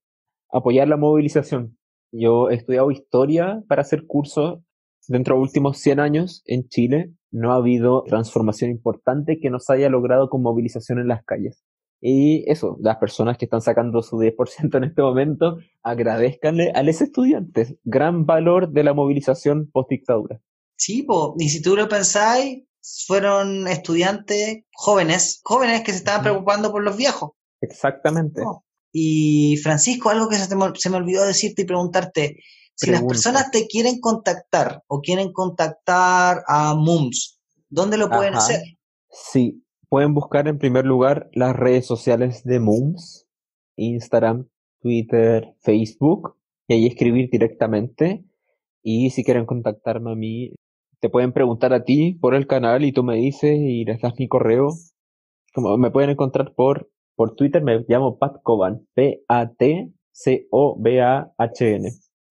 Speaker 1: Apoyar la movilización. Yo he estudiado historia para hacer cursos dentro de los últimos 100 años en Chile no ha habido transformación importante que nos haya logrado con movilización en las calles. Y eso, las personas que están sacando su 10% en este momento, agradezcanle a los estudiantes. Gran valor de la movilización post-dictadura.
Speaker 4: Sí, y si tú lo pensáis, fueron estudiantes jóvenes, jóvenes que se estaban preocupando por los viejos.
Speaker 1: Exactamente.
Speaker 4: Y Francisco, algo que se, se me olvidó decirte y preguntarte, si las personas te quieren contactar o quieren contactar a MUMS, ¿dónde lo pueden hacer?
Speaker 1: Sí, pueden buscar en primer lugar las redes sociales de MUMS, Instagram, Twitter, Facebook, y ahí escribir directamente. Y si quieren contactarme a mí, te pueden preguntar a ti por el canal y tú me dices y les das mi correo. Como me pueden encontrar por, por Twitter, me llamo Pat Coban, P-A-T-C-O-B-A-H-N.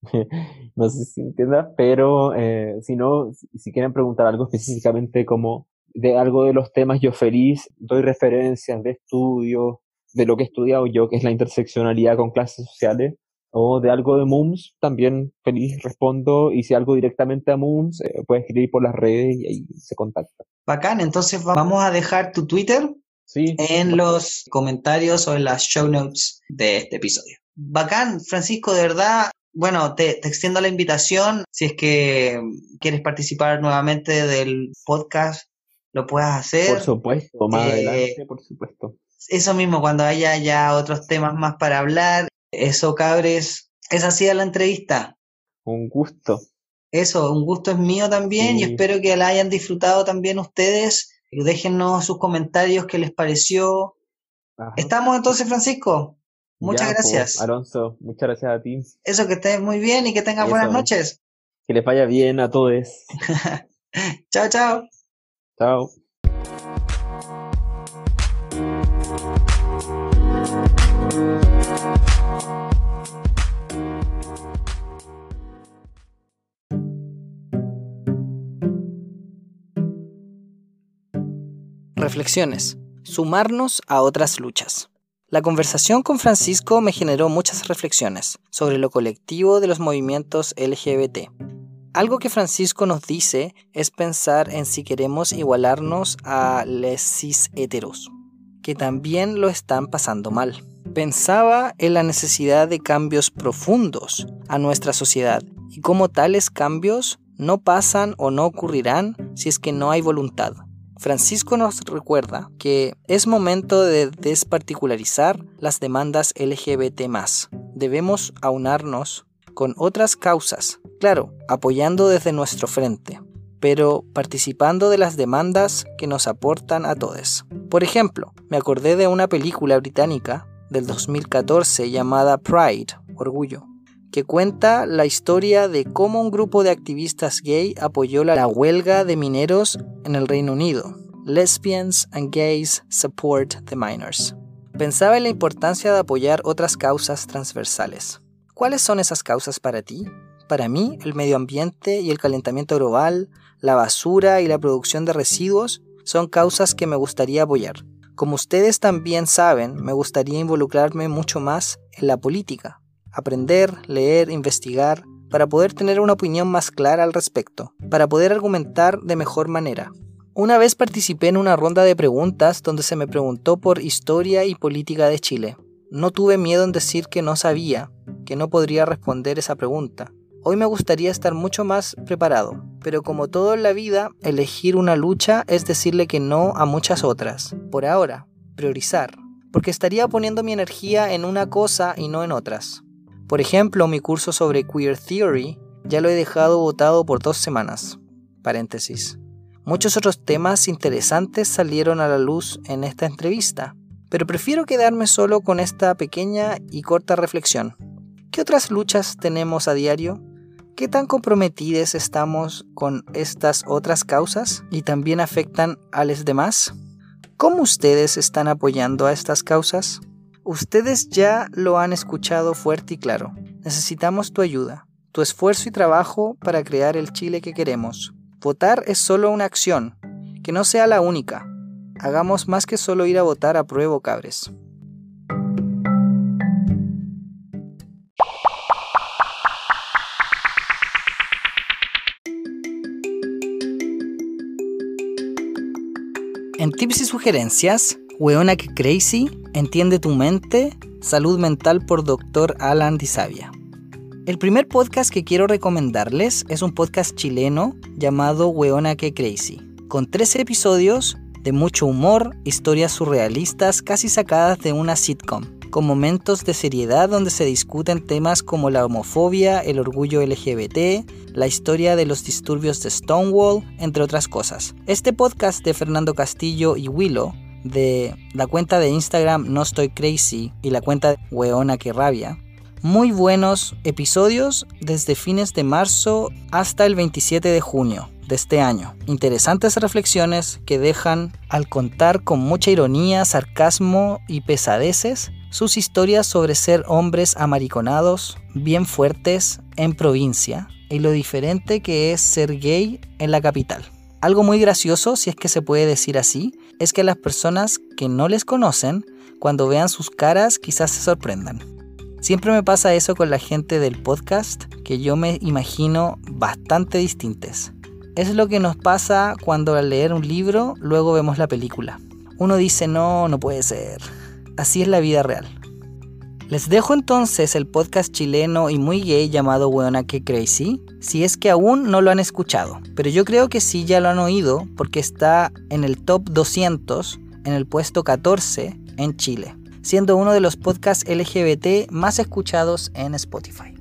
Speaker 1: no sé si entiendas, pero eh, si no, si quieren preguntar algo específicamente como de algo de los temas, yo feliz doy referencias de estudios, de lo que he estudiado yo, que es la interseccionalidad con clases sociales, o de algo de MUMS, también feliz respondo, y si algo directamente a MUMS, eh, puedes escribir por las redes y ahí se contacta.
Speaker 4: Bacán, entonces vamos a dejar tu Twitter
Speaker 1: sí.
Speaker 4: en los comentarios o en las show notes de este episodio. Bacán, Francisco, de verdad, bueno, te, extiendo la invitación. Si es que quieres participar nuevamente del podcast, lo puedas hacer.
Speaker 1: Por supuesto, más eh, adelante, por supuesto.
Speaker 4: Eso mismo, cuando haya ya otros temas más para hablar. Eso, cabres, es así la entrevista.
Speaker 1: Un gusto.
Speaker 4: Eso, un gusto es mío también y espero que la hayan disfrutado también ustedes. Déjennos sus comentarios, qué les pareció. ¿Estamos entonces, Francisco? Muchas pues, gracias.
Speaker 1: Alonso, muchas gracias a ti.
Speaker 4: Eso, que estés muy bien y que tengas buenas noches.
Speaker 1: Que les vaya bien a todos.
Speaker 4: chao, chao.
Speaker 1: Chao.
Speaker 4: Reflexiones. Sumarnos a otras luchas. La conversación con Francisco me generó muchas reflexiones sobre lo colectivo de los movimientos LGBT. Algo que Francisco nos dice es pensar en si queremos igualarnos a les cis heteros, que también lo están pasando mal. Pensaba en la necesidad de cambios profundos a nuestra sociedad y cómo tales cambios no pasan o no ocurrirán si es que no hay voluntad. Francisco nos recuerda que es momento de desparticularizar las demandas LGBT. Debemos aunarnos con otras causas, claro, apoyando desde nuestro frente, pero participando de las demandas que nos aportan a todos. Por ejemplo, me acordé de una película británica del 2014 llamada Pride, Orgullo, que cuenta la historia de cómo un grupo de activistas gay apoyó la huelga de mineros en el Reino Unido.
Speaker 2: Lesbians and Gays Support the Minors. Pensaba en la importancia de apoyar otras causas transversales. ¿Cuáles son esas causas para ti? Para mí, el medio ambiente y el calentamiento global, la basura y la producción de residuos son causas que me gustaría apoyar. Como ustedes también saben, me gustaría involucrarme mucho más en la política, aprender, leer, investigar, para poder tener una opinión más clara al respecto, para poder argumentar de mejor manera. Una vez participé en una ronda de preguntas donde se me preguntó por historia y política de Chile. No tuve miedo en decir que no sabía, que no podría responder esa pregunta. Hoy me gustaría estar mucho más preparado, pero como todo en la vida, elegir una lucha es decirle que no a muchas otras. Por ahora, priorizar, porque estaría poniendo mi energía en una cosa y no en otras. Por ejemplo, mi curso sobre Queer Theory ya lo he dejado votado por dos semanas. Muchos otros temas interesantes salieron a la luz en esta entrevista, pero prefiero quedarme solo con esta pequeña y corta reflexión. ¿Qué otras luchas tenemos a diario? ¿Qué tan comprometidos estamos con estas otras causas y también afectan a los demás? ¿Cómo ustedes están apoyando a estas causas? Ustedes ya lo han escuchado fuerte y claro. Necesitamos tu ayuda, tu esfuerzo y trabajo para crear el Chile que queremos. Votar es solo una acción, que no sea la única. Hagamos más que solo ir a votar a prueba, cabres. En tips y sugerencias, Weona que Crazy, Entiende tu mente, Salud Mental por Dr. Alan Disavia. El primer podcast que quiero recomendarles es un podcast chileno llamado Weona que Crazy, con 13 episodios de mucho humor, historias surrealistas casi sacadas de una sitcom, con momentos de seriedad donde se discuten temas como la homofobia, el orgullo LGBT, la historia de los disturbios de Stonewall, entre otras cosas. Este podcast de Fernando Castillo y Willow, de la cuenta de Instagram No Estoy Crazy y la cuenta Weona que Rabia, muy buenos episodios desde fines de marzo hasta el 27 de junio de este año. Interesantes reflexiones que dejan al contar con mucha ironía, sarcasmo y pesadeces sus historias sobre ser hombres amariconados, bien fuertes en provincia y lo diferente que es ser gay en la capital. Algo muy gracioso, si es que se puede decir así, es que las personas que no les conocen, cuando vean sus caras, quizás se sorprendan. Siempre me pasa eso con la gente del podcast, que yo me imagino bastante distintas. Es lo que nos pasa cuando al leer un libro luego vemos la película. Uno dice, no, no puede ser. Así es la vida real. Les dejo entonces el podcast chileno y muy gay llamado Weona que Crazy, si es que aún no lo han escuchado. Pero yo creo que sí ya lo han oído porque está en el top 200, en el puesto 14 en Chile, siendo uno de los podcasts LGBT más escuchados en Spotify.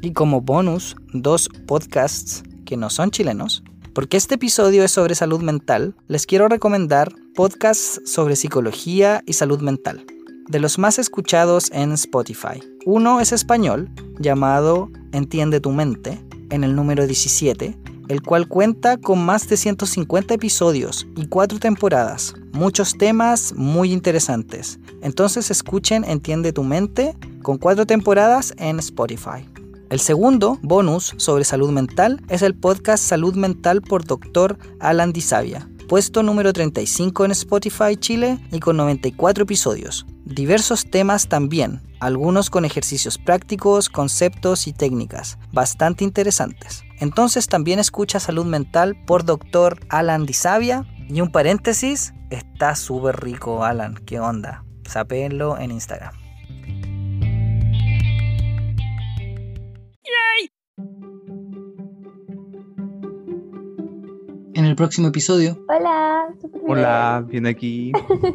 Speaker 2: Y como bonus, dos podcasts que no son chilenos, porque este episodio es sobre salud mental, les quiero recomendar podcasts sobre psicología y salud mental de los más escuchados en Spotify. Uno es español, llamado Entiende tu mente, en el número 17, el cual cuenta con más de 150 episodios y cuatro temporadas, muchos temas muy interesantes. Entonces escuchen Entiende tu mente con cuatro temporadas en Spotify. El segundo bonus sobre salud mental es el podcast Salud Mental por Dr. Alan Disavia, puesto número 35 en Spotify Chile y con 94 episodios diversos temas también, algunos con ejercicios prácticos, conceptos y técnicas, bastante interesantes. Entonces también escucha Salud Mental por Dr. Alan Disavia. Y un paréntesis, está súper rico Alan, ¿qué onda? Sapéenlo en Instagram. En el próximo episodio.
Speaker 5: Hola,
Speaker 6: Hola, bien aquí.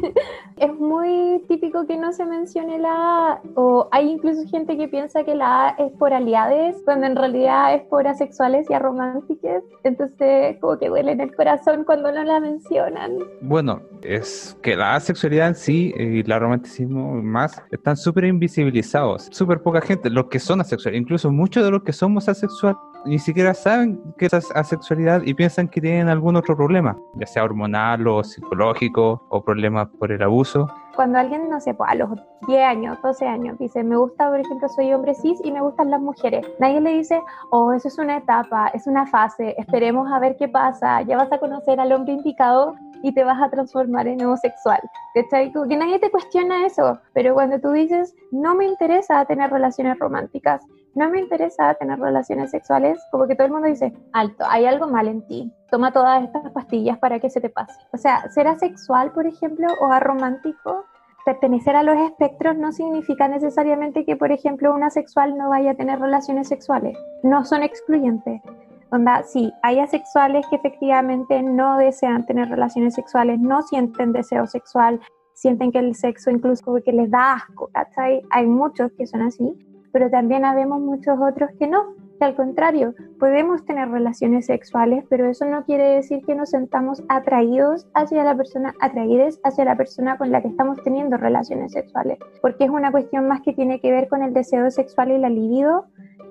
Speaker 5: es muy típico que no se mencione la A, o hay incluso gente que piensa que la A es por aliades, cuando en realidad es por asexuales y arománticas. Entonces, como que duele en el corazón cuando no la mencionan.
Speaker 6: Bueno, es que la asexualidad en sí y el romanticismo más están súper invisibilizados. Súper poca gente, los que son asexuales, incluso muchos de los que somos asexuales ni siquiera saben que es asexualidad y piensan que tienen algún otro problema, ya sea hormonal o psicológico o problemas por el abuso.
Speaker 5: Cuando alguien, no sé, pues, a los 10 años, 12 años, dice, me gusta, por ejemplo, soy hombre cis y me gustan las mujeres, nadie le dice, oh, eso es una etapa, es una fase, esperemos a ver qué pasa, ya vas a conocer al hombre indicado y te vas a transformar en homosexual. Que nadie te cuestiona eso, pero cuando tú dices, no me interesa tener relaciones románticas, no me interesa tener relaciones sexuales, como que todo el mundo dice, alto, hay algo mal en ti, toma todas estas pastillas para que se te pase. O sea, ser asexual, por ejemplo, o aromántico, pertenecer a los espectros no significa necesariamente que, por ejemplo, un asexual no vaya a tener relaciones sexuales. No son excluyentes. Onda, sí, hay asexuales que efectivamente no desean tener relaciones sexuales, no sienten deseo sexual, sienten que el sexo incluso que les da asco, ¿cachai? Hay muchos que son así, pero también habemos muchos otros que no, que al contrario, podemos tener relaciones sexuales, pero eso no quiere decir que nos sentamos atraídos hacia la persona, atraídos hacia la persona con la que estamos teniendo relaciones sexuales, porque es una cuestión más que tiene que ver con el deseo sexual y la libido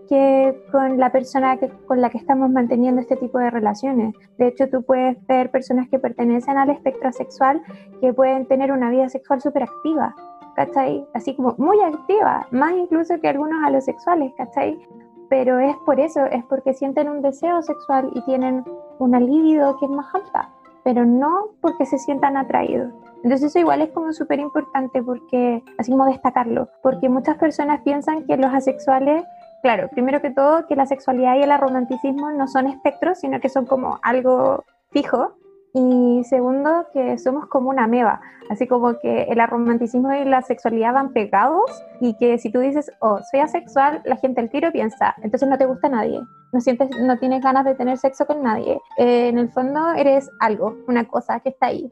Speaker 5: que con la persona que, con la que estamos manteniendo este tipo de relaciones. De hecho, tú puedes ver personas que pertenecen al espectro sexual que pueden tener una vida sexual súper activa, ¿cachai? Así como muy activa, más incluso que algunos alosexuales, ¿cachai? Pero es por eso, es porque sienten un deseo sexual y tienen una libido que es más alta, pero no porque se sientan atraídos. Entonces eso igual es como súper importante porque, así como destacarlo, porque muchas personas piensan que los asexuales claro, primero que todo, que la sexualidad y el romanticismo no son espectros, sino que son como algo fijo. Y segundo, que somos como una meba, así como que el romanticismo y la sexualidad van pegados y que si tú dices, oh, soy asexual, la gente al tiro piensa, entonces no te gusta nadie, no sientes, no tienes ganas de tener sexo con nadie. Eh, en el fondo eres algo, una cosa que está ahí.